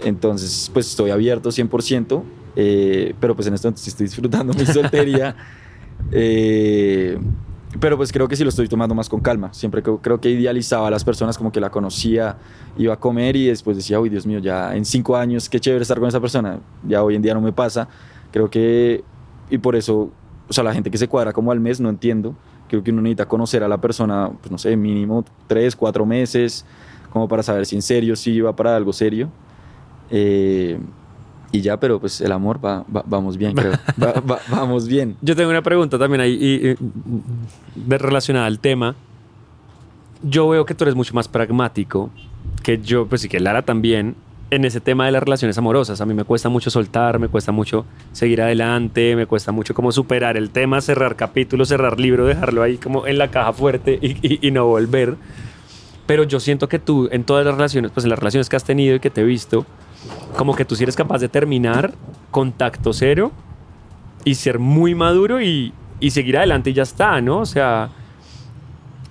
Entonces pues estoy abierto 100%, eh, pero pues en este momento sí estoy disfrutando mi soltería. eh, pero pues creo que sí lo estoy tomando más con calma. Siempre creo, que idealizaba a las personas como que la conocía, iba a comer y después decía, uy, Dios mío, ya en cinco años, qué chévere estar con esa persona. Ya hoy en día no me pasa. Creo que, y por eso, o sea, la gente que se cuadra como al mes, no entiendo. Creo que uno necesita conocer a la persona, pues no sé, mínimo tres, cuatro meses, como para saber si en serio, si va para algo serio. Eh, y ya, pero pues el amor va, va- vamos bien, creo. Va- va- vamos bien. Yo tengo una pregunta también ahí y, y, de- relacionada al tema. Yo veo que tú eres mucho más pragmático que yo, pues y que Lara también, en ese tema de las relaciones amorosas. A mí me cuesta mucho soltar, me cuesta mucho seguir adelante, me cuesta mucho como superar el tema, cerrar capítulo, cerrar libro, dejarlo ahí como en la caja fuerte y, y- y no volver. Pero yo siento que tú en todas las relaciones, pues en las relaciones que has tenido y que te he visto, como que tú sí eres capaz de terminar contacto cero y ser muy maduro y, y seguir adelante y ya está, ¿no? O sea,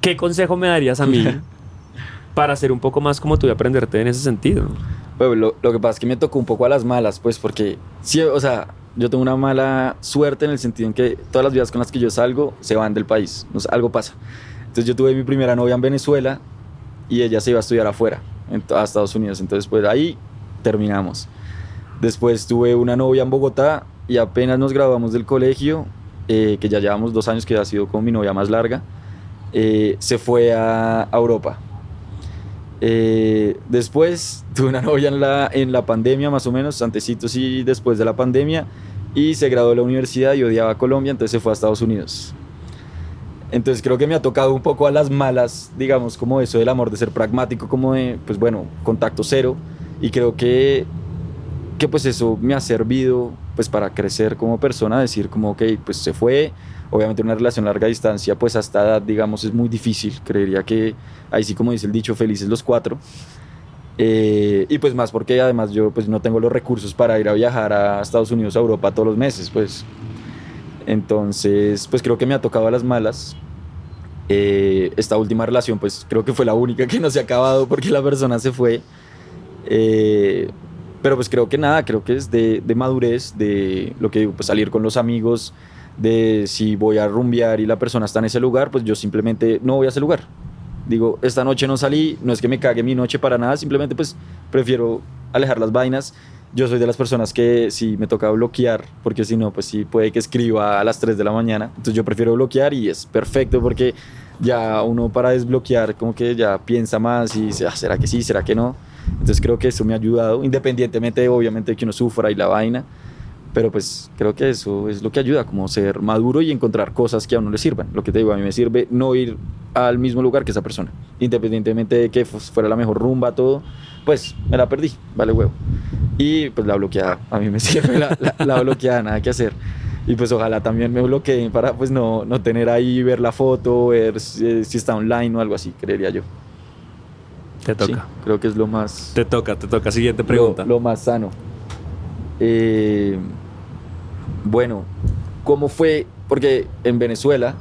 ¿qué consejo me darías a mí para ser un poco más como tú y aprenderte en ese sentido? Bueno, lo, lo que pasa es que me tocó un poco a las malas, pues, porque, sí, o sea, yo tengo una mala suerte en el sentido en que todas las vidas con las que yo salgo se van del país, no sé, algo pasa. Entonces yo tuve mi primera novia en Venezuela y ella se iba a estudiar afuera, en, a Estados Unidos. Entonces, pues ahí terminamos. Después tuve una novia en Bogotá y apenas nos graduamos del colegio, eh, que ya llevamos dos años, que ha sido con mi novia más larga, eh, se fue a, a Europa. Eh, después tuve una novia en la, en la pandemia, más o menos, antecitos y después de la pandemia, y se graduó de la universidad y odiaba a Colombia, entonces se fue a Estados Unidos. Entonces creo que me ha tocado un poco a las malas, digamos, como eso del amor, de ser pragmático, como de, pues bueno, contacto cero, y creo que, que pues eso me ha servido pues para crecer como persona, decir como, ok, pues se fue, obviamente una relación a larga distancia, pues hasta edad, digamos, es muy difícil, creería que ahí sí como dice el dicho, felices los cuatro. Eh, y pues más porque además yo pues no tengo los recursos para ir a viajar a Estados Unidos, a Europa todos los meses, pues. Entonces, pues creo que me ha tocado a las malas. Eh, esta última relación, pues creo que fue la única que no se ha acabado porque la persona se fue. Eh, pero pues creo que nada, creo que es de, de madurez, de lo que digo, pues salir con los amigos, de si voy a rumbear y la persona está en ese lugar, pues yo simplemente no voy a ese lugar. Digo, esta noche no salí, no es que me cague mi noche para nada, simplemente pues prefiero alejar las vainas. Yo soy de las personas que si me toca bloquear, porque si no, pues sí puede que escriba a las 3 de la mañana. Entonces yo prefiero bloquear y es perfecto porque ya uno para desbloquear como que ya piensa más y dice, ah, ¿será que sí? ¿Será que no? Entonces creo que eso me ha ayudado, independientemente obviamente de que uno sufra y la vaina, pero pues creo que eso es lo que ayuda, como ser maduro y encontrar cosas que a uno le sirvan. Lo que te digo, a mí me sirve no ir al mismo lugar que esa persona, independientemente de que fu- fuera la mejor rumba, todo, pues me la perdí, vale huevo. Y pues la bloqueada, a mí me sirve la, la, la bloqueada, nada que hacer. Y pues ojalá también me bloqueen para pues no, no tener ahí, ver la foto, ver si, si está online o algo así, creería yo. Te Sí, toca. creo que es lo más Te toca, te toca. Siguiente pregunta. lo, lo más sano. Eh, bueno, ¿cómo fue? Porque en Venezuela,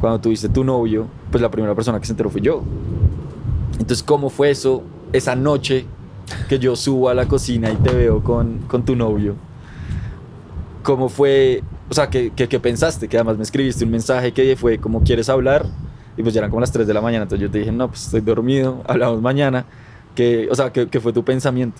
cuando tuviste tu novio, pues la primera persona que se enteró fue yo. Entonces, ¿cómo fue eso, esa noche que yo subo a la cocina y te veo con, con tu novio? ¿Cómo fue? O sea, ¿qué, qué, qué pensaste? Que además me escribiste un mensaje que fue como, ¿quieres hablar? Y pues ya eran como las 3 de la mañana, entonces yo te dije, no, pues estoy dormido, hablamos mañana. Que, o sea, ¿qué, qué fue tu pensamiento?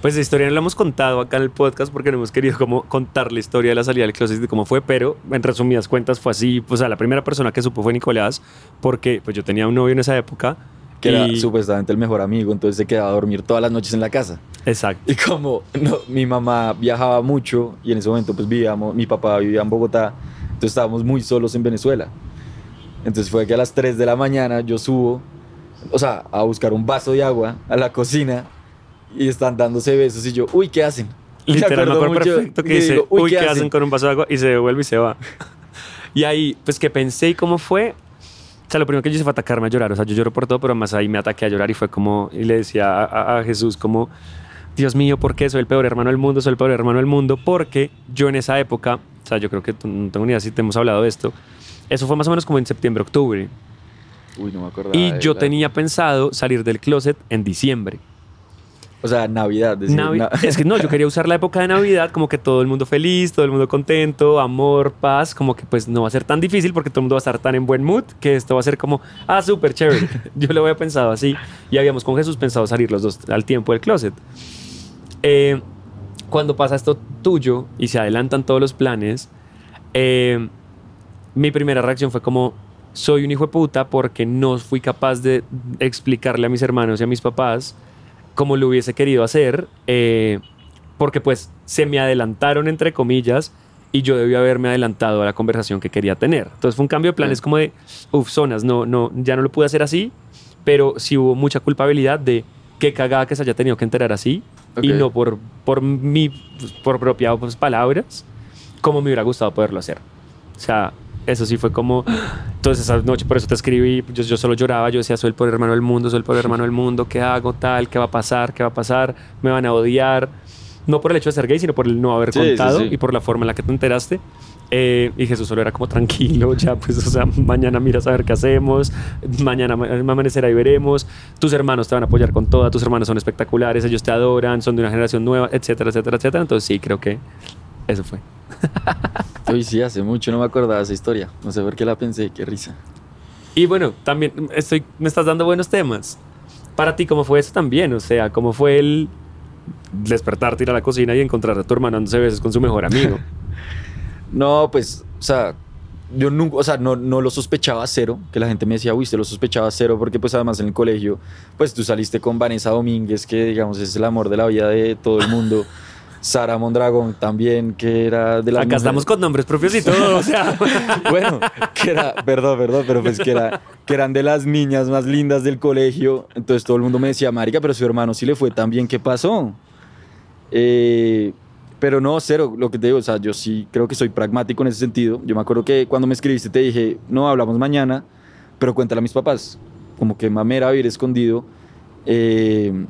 Pues la historia no la hemos contado acá en el podcast porque no hemos querido como contar la historia de la salida del closet y de cómo fue, pero en resumidas cuentas fue así. Pues a la primera persona que supo fue Nicolás, porque pues yo tenía un novio en esa época que era Y- supuestamente el mejor amigo, entonces se quedaba a dormir todas las noches en la casa. Exacto. Y como no, mi mamá viajaba mucho y en ese momento pues vivíamos, mi papá vivía en Bogotá, entonces estábamos muy solos en Venezuela. Entonces fue que a las 3 de la mañana yo subo, o sea, a buscar un vaso de agua a la cocina y están dándose besos y yo, uy, ¿qué hacen? Literal, me acuerdo perfecto que dice, digo, uy, "Uy, ¿qué, ¿qué hacen hacen?" con un vaso de agua? Y se devuelve y se va. y ahí, pues que pensé y cómo fue. O sea, lo primero que yo hice fue atacarme a llorar. O sea, yo lloro por todo, pero más ahí me ataqué a llorar y fue como, y le decía a, a- a Jesús como, Dios mío, ¿por qué soy el peor hermano del mundo? Soy el peor hermano del mundo. Porque yo en esa época, o sea, yo creo que no tengo ni idea si te hemos hablado de esto. Eso fue más o menos como en septiembre, octubre. Uy, no me acordaba. Y yo la- tenía pensado salir del closet en diciembre. O sea, Navidad. decir, Navi- na- Es que no, yo quería usar la época de Navidad como que todo el mundo feliz, todo el mundo contento, amor, paz, como que pues no va a ser tan difícil porque todo el mundo va a estar tan en buen mood que esto va a ser como, ah, súper chévere. Yo lo había pensado así y habíamos con Jesús pensado salir los dos al tiempo del closet. Eh, cuando pasa esto tuyo y se adelantan todos los planes, eh, mi primera reacción fue como, soy un hijo de puta porque no fui capaz de explicarle a mis hermanos y a mis papás como lo hubiese querido hacer, eh, porque pues se me adelantaron entre comillas y yo debí haberme adelantado a la conversación que quería tener. Entonces fue un cambio de planes Sí. como de, uff, zonas, no, no, ya no lo pude hacer así, pero sí hubo mucha culpabilidad de qué cagada que se haya tenido que enterar así y no por, por mi, pues, por propia pues, palabras, como me hubiera gustado poderlo hacer. O sea, eso sí fue como... Entonces esa noche por eso te escribí, yo, yo solo lloraba, yo decía, soy el peor hermano del mundo, soy el peor hermano del mundo, ¿qué hago tal? ¿Qué va a pasar? ¿Qué va a pasar? ¿Me van a odiar? No por el hecho de ser gay, sino por el no haber Sí, sí, contado sí. y por la forma en la que te enteraste. Eh, y Jesús solo era como tranquilo, ya pues, o sea, mañana miras a ver qué hacemos, mañana ma- amanecerá y veremos, tus hermanos te van a apoyar con toda, tus hermanos son espectaculares, ellos te adoran, son de una generación nueva, etcétera, etcétera, etcétera. Entonces sí, creo que eso fue. Uy, sí, hace mucho no me acordaba esa historia. No sé por qué la pensé, qué risa. Y bueno, también estoy, me estás dando buenos temas. Para ti, ¿cómo fue eso también? O sea, ¿cómo fue el despertarte, ir a la cocina y encontrar a tu hermano dándose besos con su mejor amigo? No, pues, o sea, yo nunca, o sea, no, no lo sospechaba cero, que la gente me decía, uy, usted lo sospechaba cero, porque pues además en el colegio, pues tú saliste con Vanessa Domínguez, que digamos es el amor de la vida de todo el mundo. Sara Mondragón también, que era de la Acá estamos con nombres propios y todo, o sea. bueno, que era, perdón, perdón, pero pues que, era, que eran de las niñas más lindas del colegio. Entonces todo el mundo me decía, Marica, pero su hermano sí le fue tan bien, ¿qué pasó? Eh, pero no, cero, lo que te digo, o sea, yo sí creo que soy pragmático en ese sentido. Yo me acuerdo que cuando me escribiste te dije, no, hablamos mañana, pero cuéntale a mis papás. Como que mamera vivir escondido. Eh,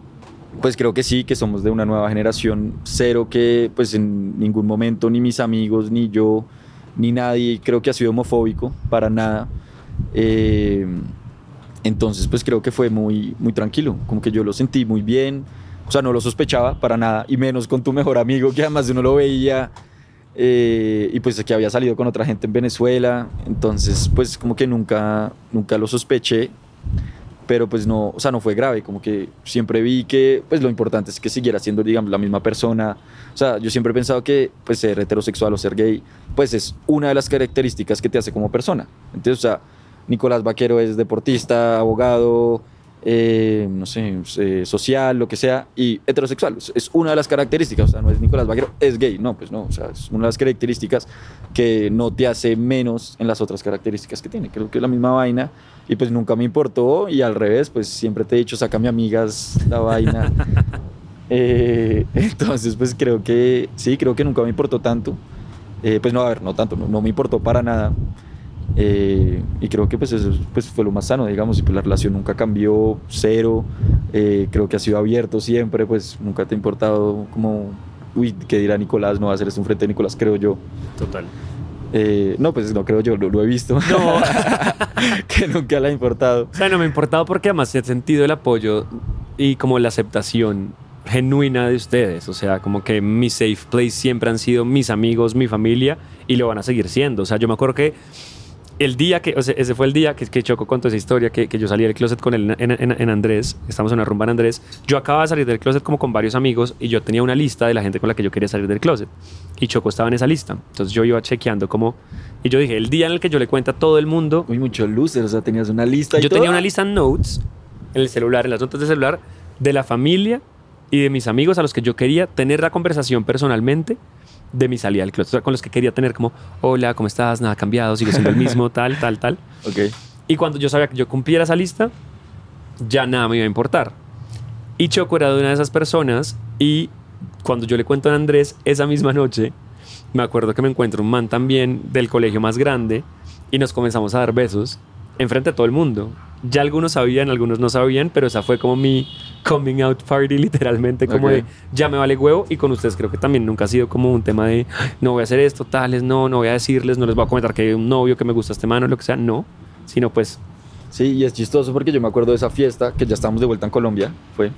pues creo que sí, que somos de una nueva generación, cero que pues en ningún momento ni mis amigos, ni yo, ni nadie creo que ha sido homofóbico, para nada. Eh, entonces pues creo que fue muy, muy tranquilo, como que yo lo sentí muy bien, o sea, no lo sospechaba para nada, y menos con tu mejor amigo, que además uno lo veía, eh, y pues que había salido con otra gente en Venezuela, entonces pues como que nunca, nunca lo sospeché, pero pues no, o sea, no fue grave, como que siempre vi que pues lo importante es que siguiera siendo, digamos, la misma persona. O sea, yo siempre he pensado que pues ser heterosexual o ser gay, pues es una de las características que te hace como persona. Entonces, o sea, Nicolás Vaquero es deportista, abogado, eh, no sé, eh, social, lo que sea, y heterosexual. Es- una de las características, o sea, no es Nicolás Vaquero, es gay, no, pues no, o sea, es una de las características que no te hace menos en las otras características que tiene. Creo que es la misma vaina y pues nunca me importó y al revés, pues siempre te he dicho, sácame amigas la vaina. Eh, entonces, pues creo que sí, creo que nunca me importó tanto. Eh, pues no, a ver, no tanto, no, no me importó para nada. Eh, y creo que pues eso pues, fue lo más sano, digamos, y pues la relación nunca cambió, cero. Eh, creo que ha sido abierto siempre, pues nunca te ha importado como, uy, ¿qué dirá Nicolás? No va a hacer esto enfrente de Nicolás, creo yo. Total. Eh, no, pues no creo yo, lo, lo he visto. No. que nunca le ha importado. O sea, no me ha importado porque además he sentido el apoyo y como la aceptación genuina de ustedes. O sea, como que mi safe place siempre han sido mis amigos, mi familia y lo van a seguir siendo. O sea, yo me acuerdo que el día que, o sea, ese fue el día que, que Choco contó esa historia, que, que yo salí del closet con él en, en- en Andrés, estamos en una rumba en Andrés, yo acababa de salir del closet como con varios amigos y yo tenía una lista de la gente con la que yo quería salir del closet y Choco estaba en esa lista. Entonces yo iba chequeando como, y yo dije, el día en el que yo le cuento a todo el mundo, Uy, mucho loser, o sea, tenías una lista y yo todo. tenía una lista en notes en el celular, en las notas de celular, de la familia y de mis amigos a los que yo quería tener la conversación personalmente de mi salida del closet, o sea, con los que quería tener como, hola, ¿cómo estás? Nada ha cambiado, sigo siendo el mismo, tal, tal, tal. Ok. Y cuando yo sabía que yo cumpliera esa lista, ya nada me iba a importar. Y Choco era de una de esas personas y cuando yo le cuento a Andrés esa misma noche, me acuerdo que me encuentro un man también del colegio más grande y nos comenzamos a dar besos enfrente de todo el mundo. Ya algunos sabían, algunos no sabían, pero esa fue como mi coming out party literalmente, como Ok. de ya me vale huevo y con ustedes creo que también nunca ha sido como un tema de "Ay, no voy a hacer esto, tales, no, no voy a decirles, no les voy a comentar que hay un novio que me gusta este mano, lo que sea, no, sino pues Sí, y es chistoso porque yo me acuerdo de esa fiesta, que ya estábamos de vuelta en Colombia, fue,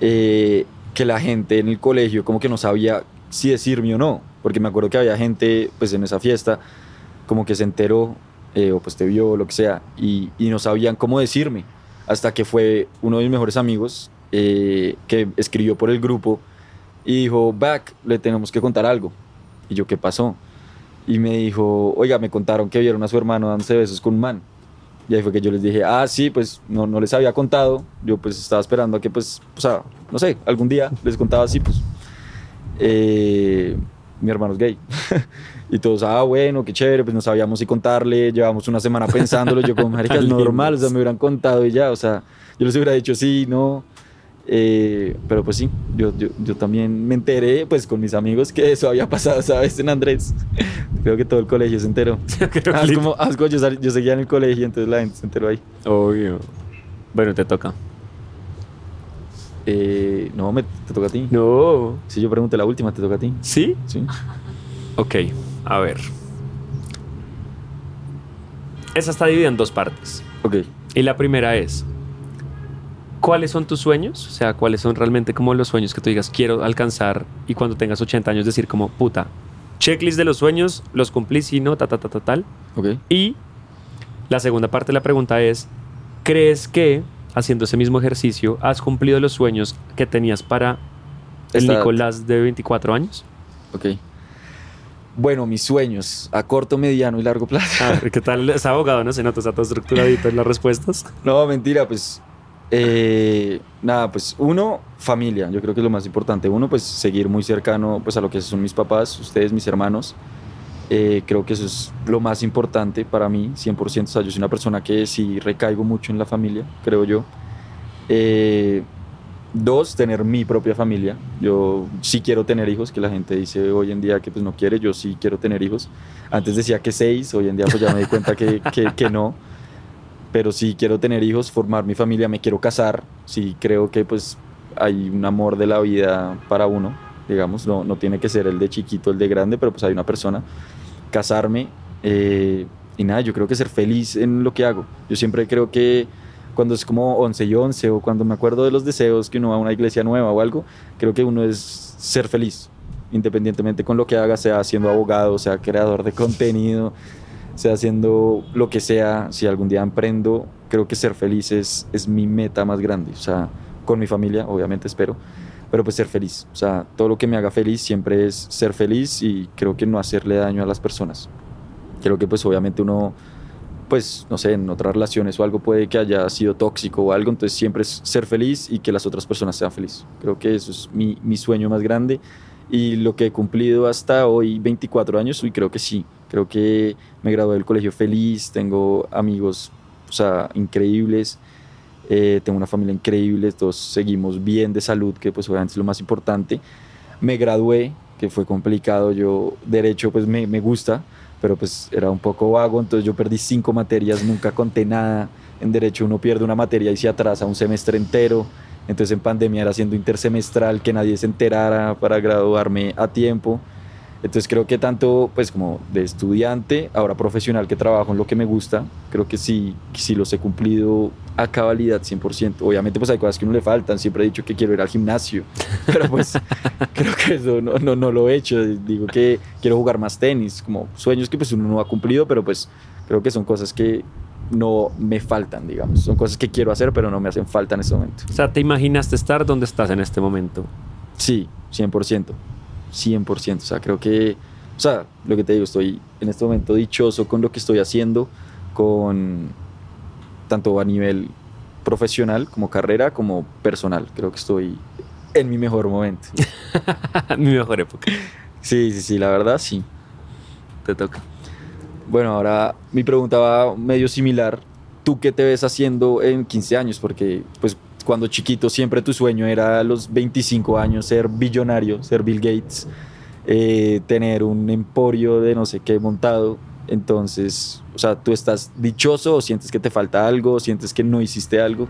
eh, que la gente en el colegio como que no sabía si decirme o no, porque me acuerdo que había gente pues en esa fiesta como que se enteró eh, o pues te vio lo que sea y, y no sabían cómo decirme, hasta que fue uno de mis mejores amigos eh, que escribió por el grupo y dijo, Back, le tenemos que contar algo. Y yo, ¿qué pasó? Y me dijo, oiga, me contaron que vieron a su hermano dándose besos con un man. Y ahí fue que yo les dije, ah, sí, pues no, no les había contado. Yo pues estaba esperando a que, pues, o sea, no sé, algún día les contaba así, pues. eh, mi hermano es gay. y todos, ah, bueno, qué chévere, pues no sabíamos si contarle. Llevamos una semana pensándolo. Yo como, marica, es normal, o sea, me hubieran contado y ya, o sea, yo les hubiera dicho sí, no. Eh, pero pues sí, yo, yo, yo también me enteré, pues con mis amigos, que eso había pasado, ¿sabes? En Andrés. Creo que todo el colegio se enteró. es como, como yo, yo seguía en el colegio, entonces la gente se enteró ahí. obvio. Bueno, te toca. Eh, no, me, te toca a ti. No. Si yo pregunté la última, te toca a ti. ¿Sí? Sí. Ok, a ver. Esa está dividida en dos partes. Ok. Y la primera es, ¿cuáles son tus sueños? O sea, ¿cuáles son realmente como los sueños que tú digas quiero alcanzar y cuando tengas 80 años decir como, puta, checklist de los sueños, los cumplí, si no, ta, ta, ta, ta, tal. Ok. Y la segunda parte de la pregunta es, ¿crees que haciendo ese mismo ejercicio has cumplido los sueños que tenías para el Esta. Nicolás de 24 años? Ok. Bueno, mis sueños a corto, mediano y largo plazo. Ah, ¿Qué tal? Es abogado, ¿no? Se nota, está todo estructuradito en las respuestas. No, mentira, pues. eh, nada, pues uno, familia, yo creo que es lo más importante. Uno, pues seguir muy cercano pues, a lo que son mis papás, ustedes, mis hermanos. Eh, creo que eso es lo más importante para mí, 100%. O sea, yo soy una persona que sí recaigo mucho en la familia, creo yo. Eh, dos, tener mi propia familia. Yo sí quiero tener hijos, que la gente dice hoy en día que pues no quiere, yo sí quiero tener hijos. Antes decía que seis, hoy en día pues ya me di cuenta que, que, que no pero sí quiero tener hijos, formar mi familia, me quiero casar, sí creo que pues hay un amor de la vida para uno, digamos, no, no tiene que ser el de chiquito, el de grande, pero pues hay una persona, casarme eh, y nada, yo creo que ser feliz en lo que hago. Yo siempre creo que cuando es como 11 y 11 o cuando me acuerdo de los deseos que uno va a una iglesia nueva o algo, creo que uno es ser feliz, independientemente con lo que haga, sea siendo abogado, sea creador de contenido, sea haciendo lo que sea, si algún día emprendo, creo que ser feliz es, es mi meta más grande. O sea, con mi familia, obviamente espero, pero pues ser feliz. O sea, todo lo que me haga feliz siempre es ser feliz y creo que no hacerle daño a las personas. Creo que pues obviamente uno, pues no sé, en otras relaciones o algo puede que haya sido tóxico o algo, entonces siempre es ser feliz y que las otras personas sean felices. Creo que eso es mi, mi sueño más grande y lo que he cumplido hasta hoy, 24 años, y creo que sí. Creo que me gradué del colegio feliz, tengo amigos, o sea, increíbles, eh, tengo una familia increíble, todos seguimos bien de salud, que pues obviamente es lo más importante. Me gradué, que fue complicado, yo derecho pues me, me gusta, pero pues era un poco vago, entonces yo perdí cinco materias, nunca conté nada. En derecho uno pierde una materia y se atrasa un semestre entero. Entonces en pandemia era haciendo intersemestral, que nadie se enterara para graduarme a tiempo. Entonces creo que tanto pues como de estudiante, ahora profesional que trabajo en lo que me gusta, creo que sí, sí los he cumplido a cabalidad 100%. Obviamente pues hay cosas que a uno le faltan, siempre he dicho que quiero ir al gimnasio, pero pues creo que eso no, no, no lo he hecho. Digo que quiero jugar más tenis, como sueños que pues uno no ha cumplido, pero pues creo que son cosas que no me faltan, digamos. Son cosas que quiero hacer, pero no me hacen falta en este momento. O sea, ¿te imaginaste estar donde estás en este momento? Sí, 100%. 100%. O sea, creo que, o sea, lo que te digo, estoy en este momento dichoso con lo que estoy haciendo, con tanto a nivel profesional, como carrera, como personal. Creo que estoy en mi mejor momento. Mi mejor época. Sí, sí, sí, la verdad sí. Te toca. Bueno, ahora mi pregunta va medio similar. ¿Tú qué te ves haciendo en 15 años? Porque pues cuando chiquito siempre tu sueño era a los 25 años ser billonario, ser Bill Gates, eh, tener un emporio de no sé qué montado. Entonces, o sea, ¿tú estás dichoso o sientes que te falta algo o sientes que no hiciste algo?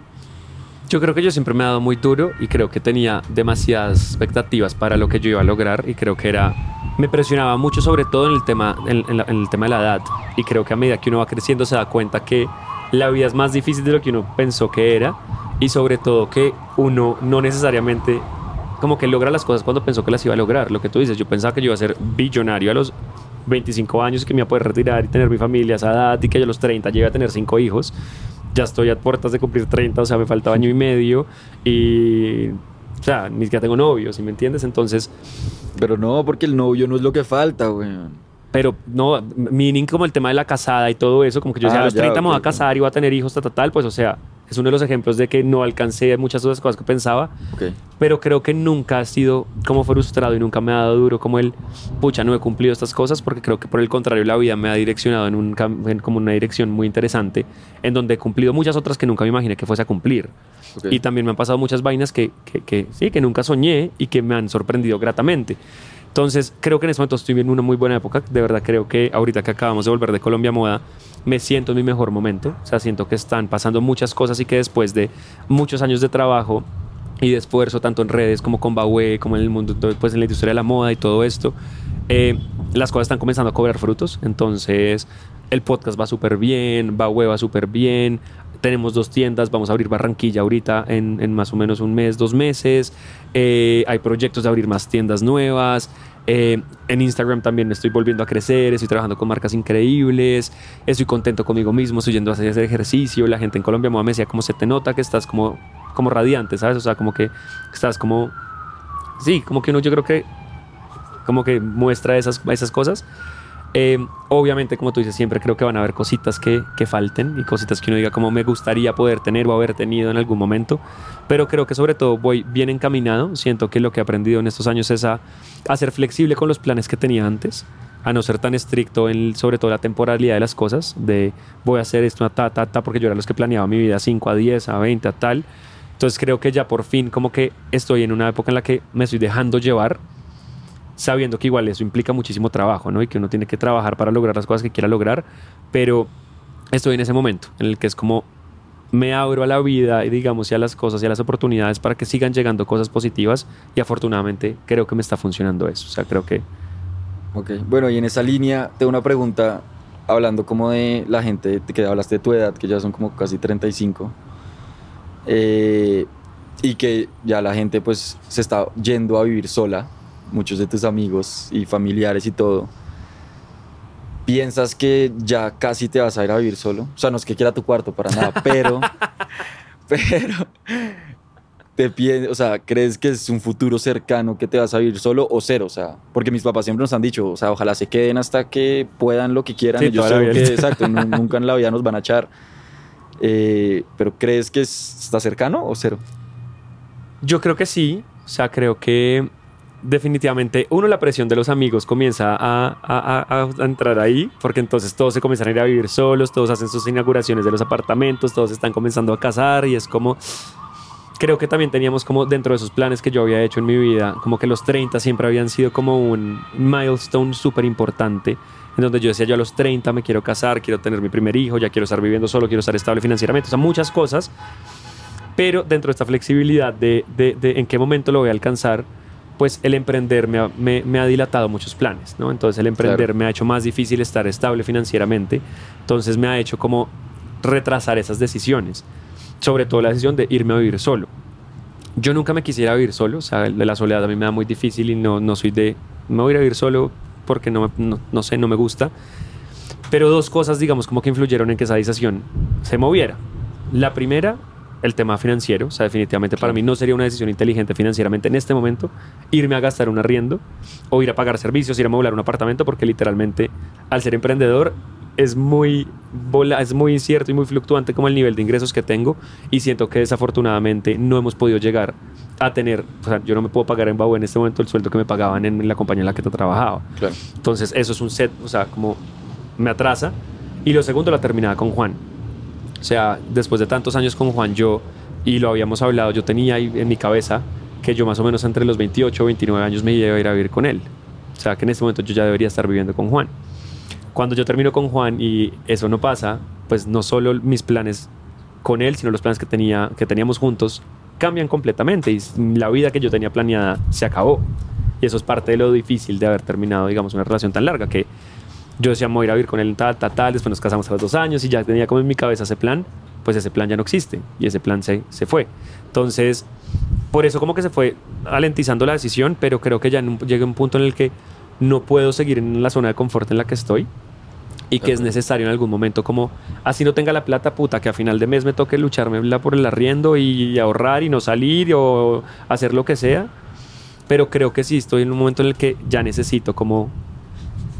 Yo creo que yo siempre me he dado muy duro y creo que tenía demasiadas expectativas para lo que yo iba a lograr y creo que era me presionaba mucho sobre todo en el tema en, en la- en el tema de la edad y creo que a medida que uno va creciendo se da cuenta que la vida es más difícil de lo que uno pensó que era y sobre todo que uno no necesariamente como que logra las cosas cuando pensó que las iba a lograr. Lo que tú dices, yo pensaba que yo iba a ser billonario a los 25 años y que me iba a poder retirar y tener mi familia a esa edad y que yo a los 30 llegue a tener cinco hijos. Ya estoy a puertas de cumplir 30, o sea, me faltaba año y medio y... O sea, ni siquiera tengo novio, ¿sí me entiendes? Entonces, Pero no, porque el novio no es lo que falta, güey. pero no, meaning como el tema de la casada y todo eso, como que yo decía, Ah, a los ya, 30 me voy a casar y voy a tener hijos, tal, tal, tal, pues o sea, es uno de los ejemplos de que no alcancé muchas de las cosas que pensaba, pero creo que nunca ha sido como frustrado y nunca me ha dado duro como el, pucha, no he cumplido estas cosas, porque creo que por el contrario la vida me ha direccionado en, un, cam- en como una dirección muy interesante, en donde he cumplido muchas otras que nunca me imaginé que fuese a cumplir. Y también me han pasado muchas vainas que, que, que sí, que nunca soñé y que me han sorprendido gratamente. Entonces, creo que en este momento estoy en una muy buena época. De verdad, creo que ahorita que acabamos de volver de Colombia Moda, me siento en mi mejor momento. O sea, siento que están pasando muchas cosas y que después de muchos años de trabajo y de esfuerzo, tanto en redes como con Baue, como en el mundo, pues en la industria de la moda y todo esto, eh, las cosas están comenzando a cobrar frutos. Entonces, el podcast va súper bien, Baue va súper bien. Tenemos dos tiendas, vamos a abrir Barranquilla ahorita en, en más o menos un mes, dos meses. Eh, hay proyectos de abrir más tiendas nuevas. Eh, en Instagram también estoy volviendo a crecer, estoy trabajando con marcas increíbles, estoy contento conmigo mismo, estoy yendo a hacer ejercicio. La gente en Colombia me decía, como se te nota que estás como, como radiante, ¿sabes? O sea, como que estás como... Sí, como que uno yo creo que como que muestra esas, esas cosas. Eh, obviamente, como tú dices, siempre creo que van a haber cositas que, que falten y cositas que uno diga como me gustaría poder tener o haber tenido en algún momento, pero creo que sobre todo voy bien encaminado. Siento que lo que he aprendido en estos años es a, a ser flexible con los planes que tenía antes, a no ser tan estricto en sobre todo la temporalidad de las cosas, de voy a hacer esto, ta, ta, ta, porque yo era los que planeaba mi vida 5 a 10, a 20, a tal. Entonces creo que ya por fin como que estoy en una época en la que me estoy dejando llevar sabiendo que igual eso implica muchísimo trabajo, ¿no? Y que uno tiene que trabajar para lograr las cosas que quiera lograr, pero estoy en ese momento en el que es como me abro a la vida y digamos y a las cosas y a las oportunidades para que sigan llegando cosas positivas y afortunadamente creo que me está funcionando eso, o sea, creo que Ok, bueno, y en esa línea tengo una pregunta, hablando como de la gente que hablaste de tu edad, que ya son como casi 35, eh, y que ya la gente pues se está yendo a vivir sola, muchos de tus amigos y familiares y todo. ¿Piensas que ya casi te vas a ir a vivir solo? O sea, no es que quiera tu cuarto para nada, pero, pero, te pien- o sea, ¿crees que es un futuro cercano que te vas a vivir solo o cero? O sea, porque mis papás siempre nos han dicho, o sea, ojalá se queden hasta que puedan lo que quieran. Sí, toda la saben que, exacto, nu- nunca en la vida nos van a echar. Eh, pero ¿crees que es- está cercano o cero? Yo creo que sí, o sea, creo que definitivamente, uno, la presión de los amigos comienza a, a- a- entrar ahí, porque entonces todos se comienzan a ir a vivir solos, todos hacen sus inauguraciones de los apartamentos, todos están comenzando a casar y es como... Creo que también teníamos como dentro de esos planes que yo había hecho en mi vida, como que los 30 siempre habían sido como un milestone súper importante, en donde yo decía yo a los 30 me quiero casar, quiero tener mi primer hijo, ya quiero estar viviendo solo, quiero estar estable financieramente, o sea, muchas cosas pero dentro de esta flexibilidad de- de en qué momento lo voy a alcanzar, pues el emprender me ha, me- me ha dilatado muchos planes, ¿no? Entonces el emprender Claro. me ha hecho más difícil estar estable financieramente, entonces me ha hecho como retrasar esas decisiones, sobre todo la decisión de irme a vivir solo. Yo nunca me quisiera vivir solo, o sea, de la soledad a mí me da muy difícil y no, no soy de, me voy a ir a vivir solo porque no, no, no sé, no me gusta. Pero dos cosas, digamos, como que influyeron en que esa decisión se moviera. La primera, el tema financiero. O sea, definitivamente para mí no sería una decisión inteligente financieramente en este momento irme a gastar un arriendo o ir a pagar servicios, ir a mobilar un apartamento, porque literalmente al ser emprendedor es muy, vola, es muy incierto y muy fluctuante como el nivel de ingresos que tengo y siento que desafortunadamente no hemos podido llegar a tener, o sea, yo no me puedo pagar en Bau en este momento el sueldo que me pagaban en la compañía en la que trabajaba. Claro. Entonces eso es un set, o sea, como me atrasa. Y lo segundo, la terminada con Juan. O sea, después de tantos años con Juan, yo, y lo habíamos hablado, yo tenía ahí en mi cabeza que yo más o menos entre los 28 o 29 años me iba a ir a vivir con él. O sea, que en este momento yo ya debería estar viviendo con Juan. Cuando yo termino con Juan y eso no pasa, pues no solo mis planes con él, sino los planes que, tenía, que teníamos juntos cambian completamente y la vida que yo tenía planeada se acabó. Y eso es parte de lo difícil de haber terminado, digamos, una relación tan larga que yo decía, voy a ir a vivir con él tal, tal, tal, después nos casamos a los dos años y ya tenía como en mi cabeza ese plan, pues ese plan ya no existe y ese plan se, se fue. Entonces, por eso como que se fue alentizando la decisión, pero creo que ya llegué a un punto en el que no puedo seguir en la zona de confort en la que estoy y que es necesario en algún momento como así no tenga la plata puta que a final de mes me toque lucharme por el arriendo y ahorrar y no salir o hacer lo que sea pero creo que sí estoy en un momento en el que ya necesito como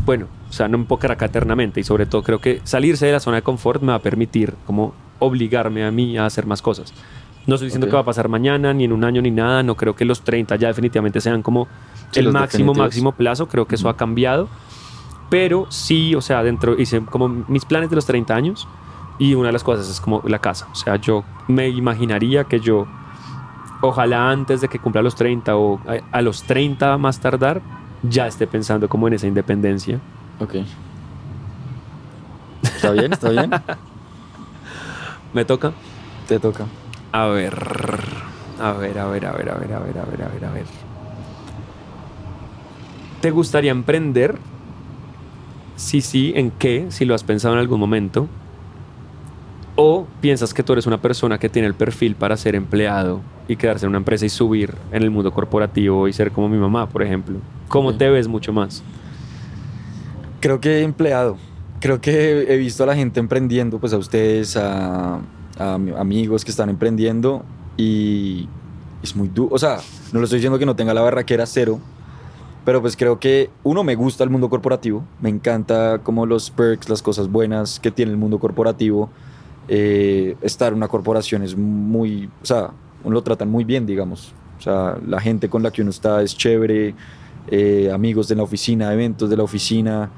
bueno o sea no me puedo quedar acá eternamente y sobre todo creo que salirse de la zona de confort me va a permitir como obligarme a mí a hacer más cosas. No estoy diciendo que va a pasar mañana ni en un año ni nada no creo que los 30 ya definitivamente sean como el máximo máximo plazo creo que eso ha cambiado. Pero sí, o sea, dentro hice como mis planes de los 30 años y una de las cosas es como la casa. O sea, yo me imaginaría que yo, ojalá antes de que cumpla los 30 o a, los 30 más tardar, ya esté pensando como en esa independencia. Ok. Está bien, está bien. ¿Me toca? Te toca. A ver. A ver, a ver, a ver, a ver, a ver, a ver, a ver, a ver. ¿Te gustaría emprender? sí, sí, en qué, si lo has pensado en algún momento, o piensas que tú eres una persona que tiene el perfil para ser empleado y quedarse en una empresa y subir en el mundo corporativo y ser como mi mamá, por ejemplo. ¿Cómo te ves mucho más? Creo que empleado. Creo que he visto a la gente emprendiendo, pues a ustedes, a, a amigos que están emprendiendo y es muy duro. O sea, no lo estoy diciendo que no tenga la barraquera cero, pero pues creo que uno me gusta el mundo corporativo, me encanta como los perks, las cosas buenas que tiene el mundo corporativo. Eh, estar en una corporación es muy, o sea, uno lo tratan muy bien, digamos. O sea, la gente con la que uno está es chévere, eh, amigos de la oficina, eventos de la oficina.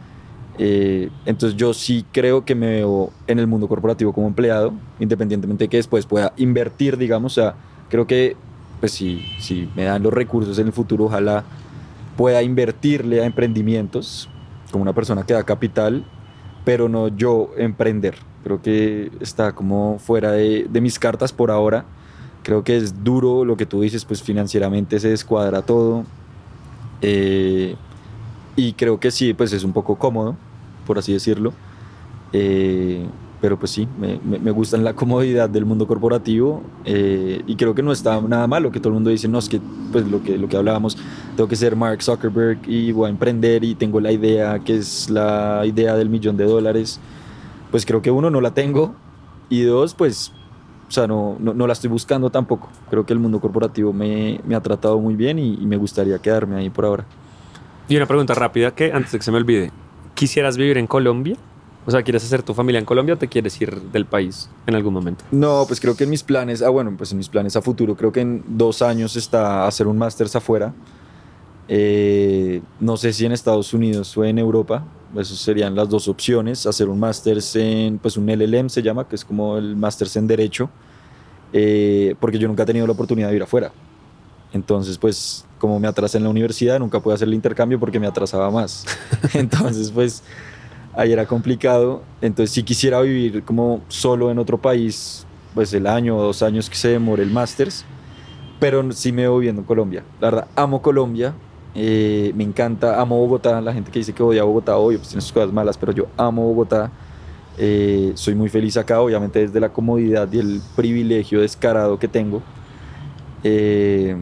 Eh, entonces yo sí creo que me veo en el mundo corporativo como empleado, independientemente de que después pueda invertir, digamos. O sea, creo que pues si, si me dan los recursos en el futuro, ojalá pueda invertirle a emprendimientos como una persona que da capital, pero no yo emprender. Creo que está como fuera de, mis cartas por ahora. Creo que es duro lo que tú dices, pues financieramente se descuadra todo. Eh, y creo que sí, pues es un poco cómodo, por así decirlo. Eh, pero pues sí, me, me, gusta la comodidad del mundo corporativo eh, y creo que no está nada malo que todo el mundo dice, no, es que pues lo que, lo que hablábamos, tengo que ser Mark Zuckerberg y voy a emprender y tengo la idea que es la idea del millón de dólares. Pues creo que uno, no la tengo y dos, pues, o sea, no, no, no la estoy buscando tampoco. Creo que el mundo corporativo me, me ha tratado muy bien y, y me gustaría quedarme ahí por ahora. Y una pregunta rápida que antes de que se me olvide, ¿quisieras vivir en Colombia? O sea, ¿quieres hacer tu familia en Colombia o te quieres ir del país en algún momento? No, pues creo que en mis planes, ah bueno, pues en mis planes a futuro, creo que en dos años está hacer un máster afuera. Eh, no sé si en Estados Unidos o en Europa, esas serían las dos opciones, hacer un máster en, pues un LLM se llama, que es como el máster en Derecho, eh, porque yo nunca he tenido la oportunidad de ir afuera. Entonces, pues como me atrasé en la universidad, nunca pude hacer el intercambio porque me atrasaba más. Entonces, pues ahí era complicado. Entonces, si quisiera vivir como solo en otro país, pues el año o dos años que se demore el Masters, pero sí me veo viendo en Colombia. La verdad, amo Colombia, eh, me encanta, amo Bogotá. La gente que dice que odia Bogotá, hoy pues tiene sus cosas malas, pero yo amo Bogotá. Eh, soy muy feliz acá, obviamente desde la comodidad y el privilegio descarado que tengo. Eh,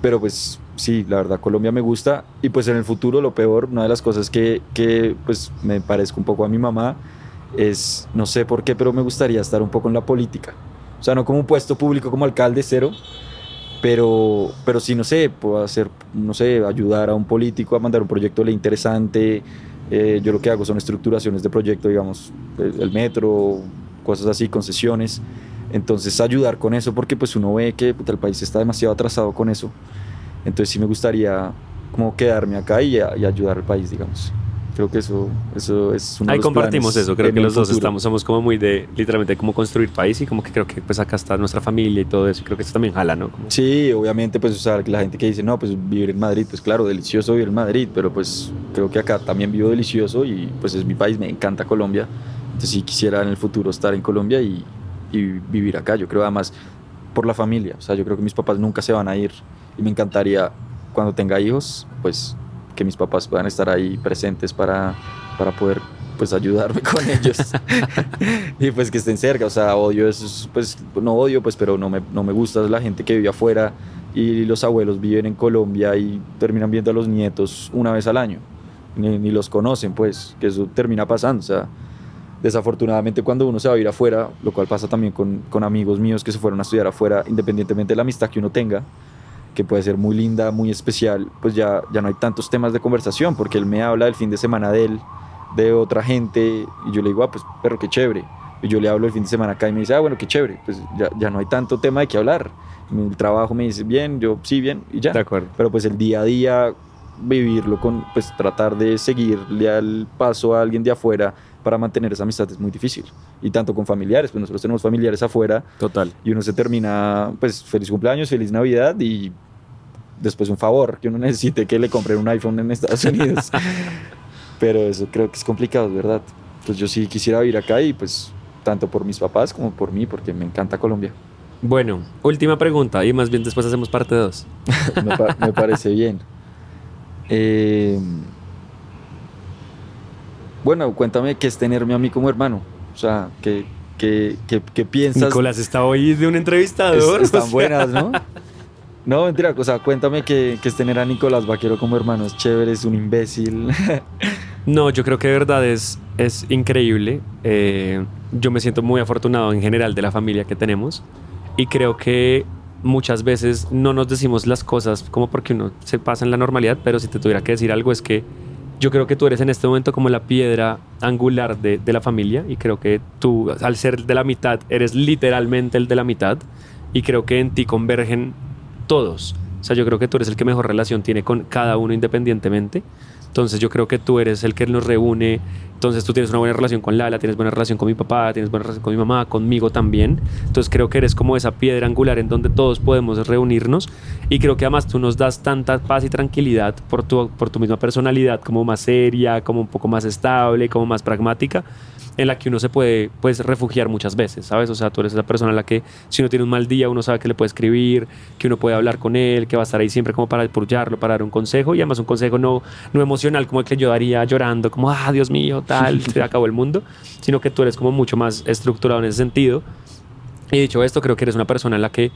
pero pues sí, la verdad, Colombia me gusta. Y pues en el futuro, lo peor, una de las cosas que, que pues me parezco un poco a mi mamá es, no sé por qué, pero me gustaría estar un poco en la política. O sea, no como un puesto público como alcalde cero, pero, pero sí, no sé, puedo hacer, no sé, ayudar a un político a mandar un proyecto de interesante, Eh, yo lo que hago son estructuraciones de proyecto, digamos, el metro, cosas así, concesiones. Entonces ayudar con eso porque pues uno ve que puta, el país está demasiado atrasado con eso. Entonces sí me gustaría como quedarme acá y, y ayudar al país, digamos. Creo que eso, eso es uno de Ahí los compartimos eso, creo que los dos futuro. estamos, somos como muy de literalmente como construir país y como que creo que pues acá está nuestra familia y todo eso y creo que eso también jala, ¿no? Como- Sí, obviamente, pues, o sea, la gente que dice, no, pues vivir en Madrid, pues claro, delicioso vivir en Madrid, pero pues creo que acá también vivo delicioso y pues es mi país, me encanta Colombia. Entonces sí quisiera en el futuro estar en Colombia y, y vivir acá. Yo creo además por la familia, o sea, yo creo que mis papás nunca se van a ir y me encantaría cuando tenga hijos, pues que mis papás puedan estar ahí presentes para, para poder pues ayudarme con ellos. Y pues que estén cerca, o sea, odio eso, pues no odio, pues pero no me, no me gusta la gente que vive afuera. Y los abuelos viven en Colombia y terminan viendo a los nietos una vez al año, ni, los conocen, pues, que eso termina pasando, o sea, desafortunadamente cuando uno se va a ir afuera, lo cual pasa también con, con amigos míos que se fueron a estudiar afuera, independientemente de la amistad que uno tenga, que puede ser muy linda, muy especial, pues ya, ya no hay tantos temas de conversación, porque él me habla del fin de semana de él, de otra gente, y yo le digo, ah, pues, pero qué chévere. Y yo le hablo el fin de semana acá y me dice, ah, bueno, qué chévere, pues ya, ya no hay tanto tema de qué hablar. El trabajo me dice, bien, yo sí, bien, y ya. De acuerdo. Pero pues el día a día, vivirlo con, pues tratar de seguirle al paso a alguien de afuera para mantener esa amistad es muy difícil. Y tanto con familiares, pues nosotros tenemos familiares afuera Total. y uno se termina, pues feliz cumpleaños, feliz Navidad y después un favor que uno necesite que le compren un iPhone en Estados Unidos. Pero eso creo que es complicado, verdad. Pues yo sí quisiera vivir acá y pues tanto por mis papás como por mí, porque me encanta Colombia. Bueno, última pregunta y más bien después hacemos parte 2. me, pa- me parece bien. Eh, bueno, cuéntame qué es tenerme a mí como hermano. O sea, ¿qué, qué, qué- qué piensas? Nicolás está hoy de un Es- entrevistador. o están sea. buenas, ¿no? No, mentira, o sea, cuéntame qué, qué es tener a Nicolás Vaquero como hermano. Es chévere, es un imbécil. No, yo creo que de verdad es, es increíble. Eh, yo me siento muy afortunado en general de la familia que tenemos y creo que muchas veces no nos decimos las cosas como porque uno se pasa en la normalidad, pero si te tuviera que decir algo es que yo creo que tú eres en este momento como la piedra angular de, de la familia y creo que tú al ser de la mitad eres literalmente el de la mitad y creo que en ti convergen todos. O sea, yo creo que tú eres el que mejor relación tiene con cada uno independientemente. Entonces yo creo que tú eres el que nos reúne. Entonces tú tienes una buena relación con Lala, tienes buena relación con mi papá, tienes buena relación con mi mamá, conmigo también. Entonces creo que eres como esa piedra angular en donde todos podemos reunirnos. Y creo que además tú nos das tanta paz y tranquilidad por tu, por tu misma personalidad, como más seria, como un poco más estable, como más pragmática, en la que uno se puede pues refugiar muchas veces, ¿sabes? O sea, tú eres esa persona a la que si uno tiene un mal día, uno sabe que le puede escribir, que uno puede hablar con él, que va a estar ahí siempre como para apoyarlo, para dar un consejo y además un consejo no, no emocional como el que yo daría llorando, como, ah, Dios mío, tal, se acabó el mundo, sino que tú eres como mucho más estructurado en ese sentido. Y dicho esto, creo que eres una persona en la que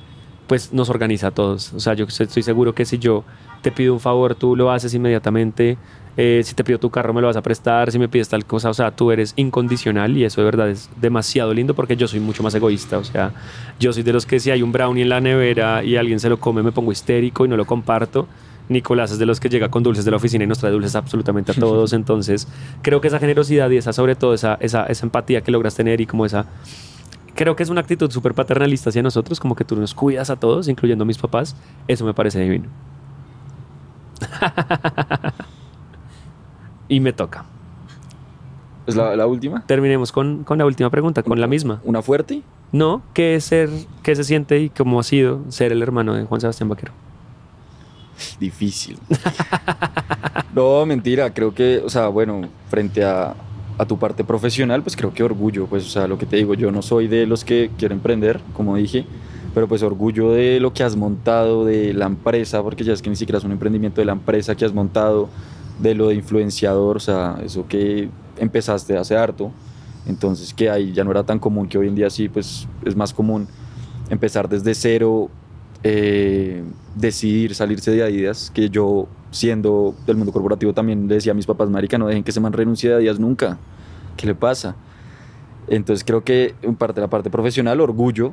pues nos organiza a todos. O sea, yo estoy seguro que si yo te pido un favor, tú lo haces inmediatamente. Eh, si te pido tu carro, me lo vas a prestar. Si me pides tal cosa, o sea, tú eres incondicional y eso de verdad es demasiado lindo porque yo soy mucho más egoísta. O sea, yo soy de los que si hay un brownie en la nevera y alguien se lo come, me pongo histérico y no lo comparto. Nicolás es de los que llega con dulces de la oficina y nos trae dulces absolutamente a todos. Entonces, creo que esa generosidad y esa, sobre todo, esa, esa, esa empatía que logras tener y como esa creo que es una actitud súper paternalista hacia nosotros, como que tú nos cuidas a todos, incluyendo a mis papás. Eso me parece divino. y me toca. ¿Es la, la última? Terminemos con, con la última pregunta, con la misma. ¿Una fuerte? No, ¿qué es ser, qué se siente y cómo ha sido ser el hermano de Juan Sebastián Vaquero? Difícil. no, mentira. Creo que, o sea, bueno, frente a, a tu parte profesional, pues creo que orgullo. Pues, o sea, lo que te digo, yo no soy de los que quieren emprender, como dije, pero pues orgullo de lo que has montado, de la empresa, porque ya es que ni siquiera es un emprendimiento de la empresa que has montado, de lo de influenciador, o sea, eso que empezaste hace harto. Entonces, que ahí ya no era tan común, que hoy en día sí, pues es más común empezar desde cero, eh, decidir salirse de Adidas, que yo siendo del mundo corporativo también le decía a mis papás, marica, no dejen que se man renuncie a Adidas nunca, ¿qué le pasa? Entonces creo que en parte la parte profesional, orgullo,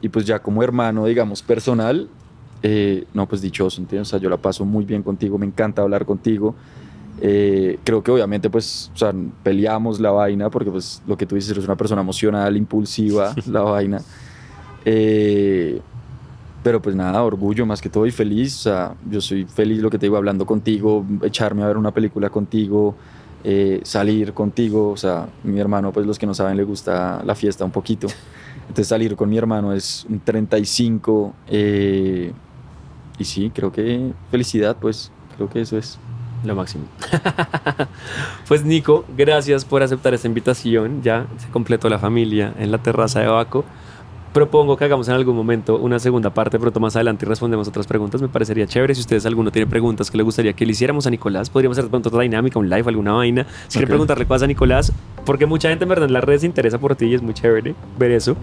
y pues ya como hermano, digamos, personal, eh, no, pues dichoso, ¿entiendes? O sea, yo la paso muy bien contigo, me encanta hablar contigo, Eh, creo que obviamente pues, o sea, peleamos la vaina porque pues lo que tú dices, eres una persona emocional, impulsiva, la vaina. Eh, pero pues nada, orgullo más que todo y feliz. O sea, yo soy feliz lo que te digo hablando contigo, echarme a ver una película contigo, eh, salir contigo. O sea, mi hermano, pues los que no saben, le gusta la fiesta un poquito. Entonces salir con mi hermano es un 35. Eh, y sí, creo que felicidad, pues creo que eso es. Lo máximo. pues Nico, gracias por aceptar esta invitación. Ya se completó la familia en la terraza de Baco propongo que hagamos en algún momento una segunda parte, pero más adelante y respondemos otras preguntas. Me parecería chévere. Si ustedes alguno tiene preguntas que le gustaría que le hiciéramos a Nicolás, podríamos hacer pronto otra dinámica, un live, alguna vaina. Si quieren preguntarle cosas a Nicolás, porque mucha gente en verdad en las redes se interesa por ti y es muy chévere ver eso.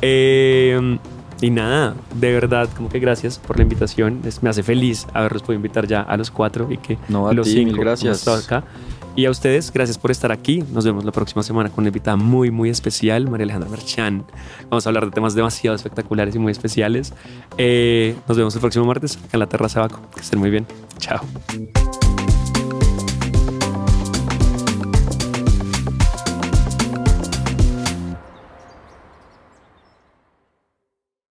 Eh, y nada, de verdad, como que gracias por la invitación. me hace feliz haberlos podido invitar ya a los cuatro y que no, los ti, cinco gracias. acá. Y a ustedes, gracias por estar aquí. Nos vemos la próxima semana con una invitada muy, muy especial, María Alejandra Merchan. Vamos a hablar de temas demasiado espectaculares y muy especiales. Eh, nos vemos el próximo martes en la Terraza Baco. Que estén muy bien. Chao.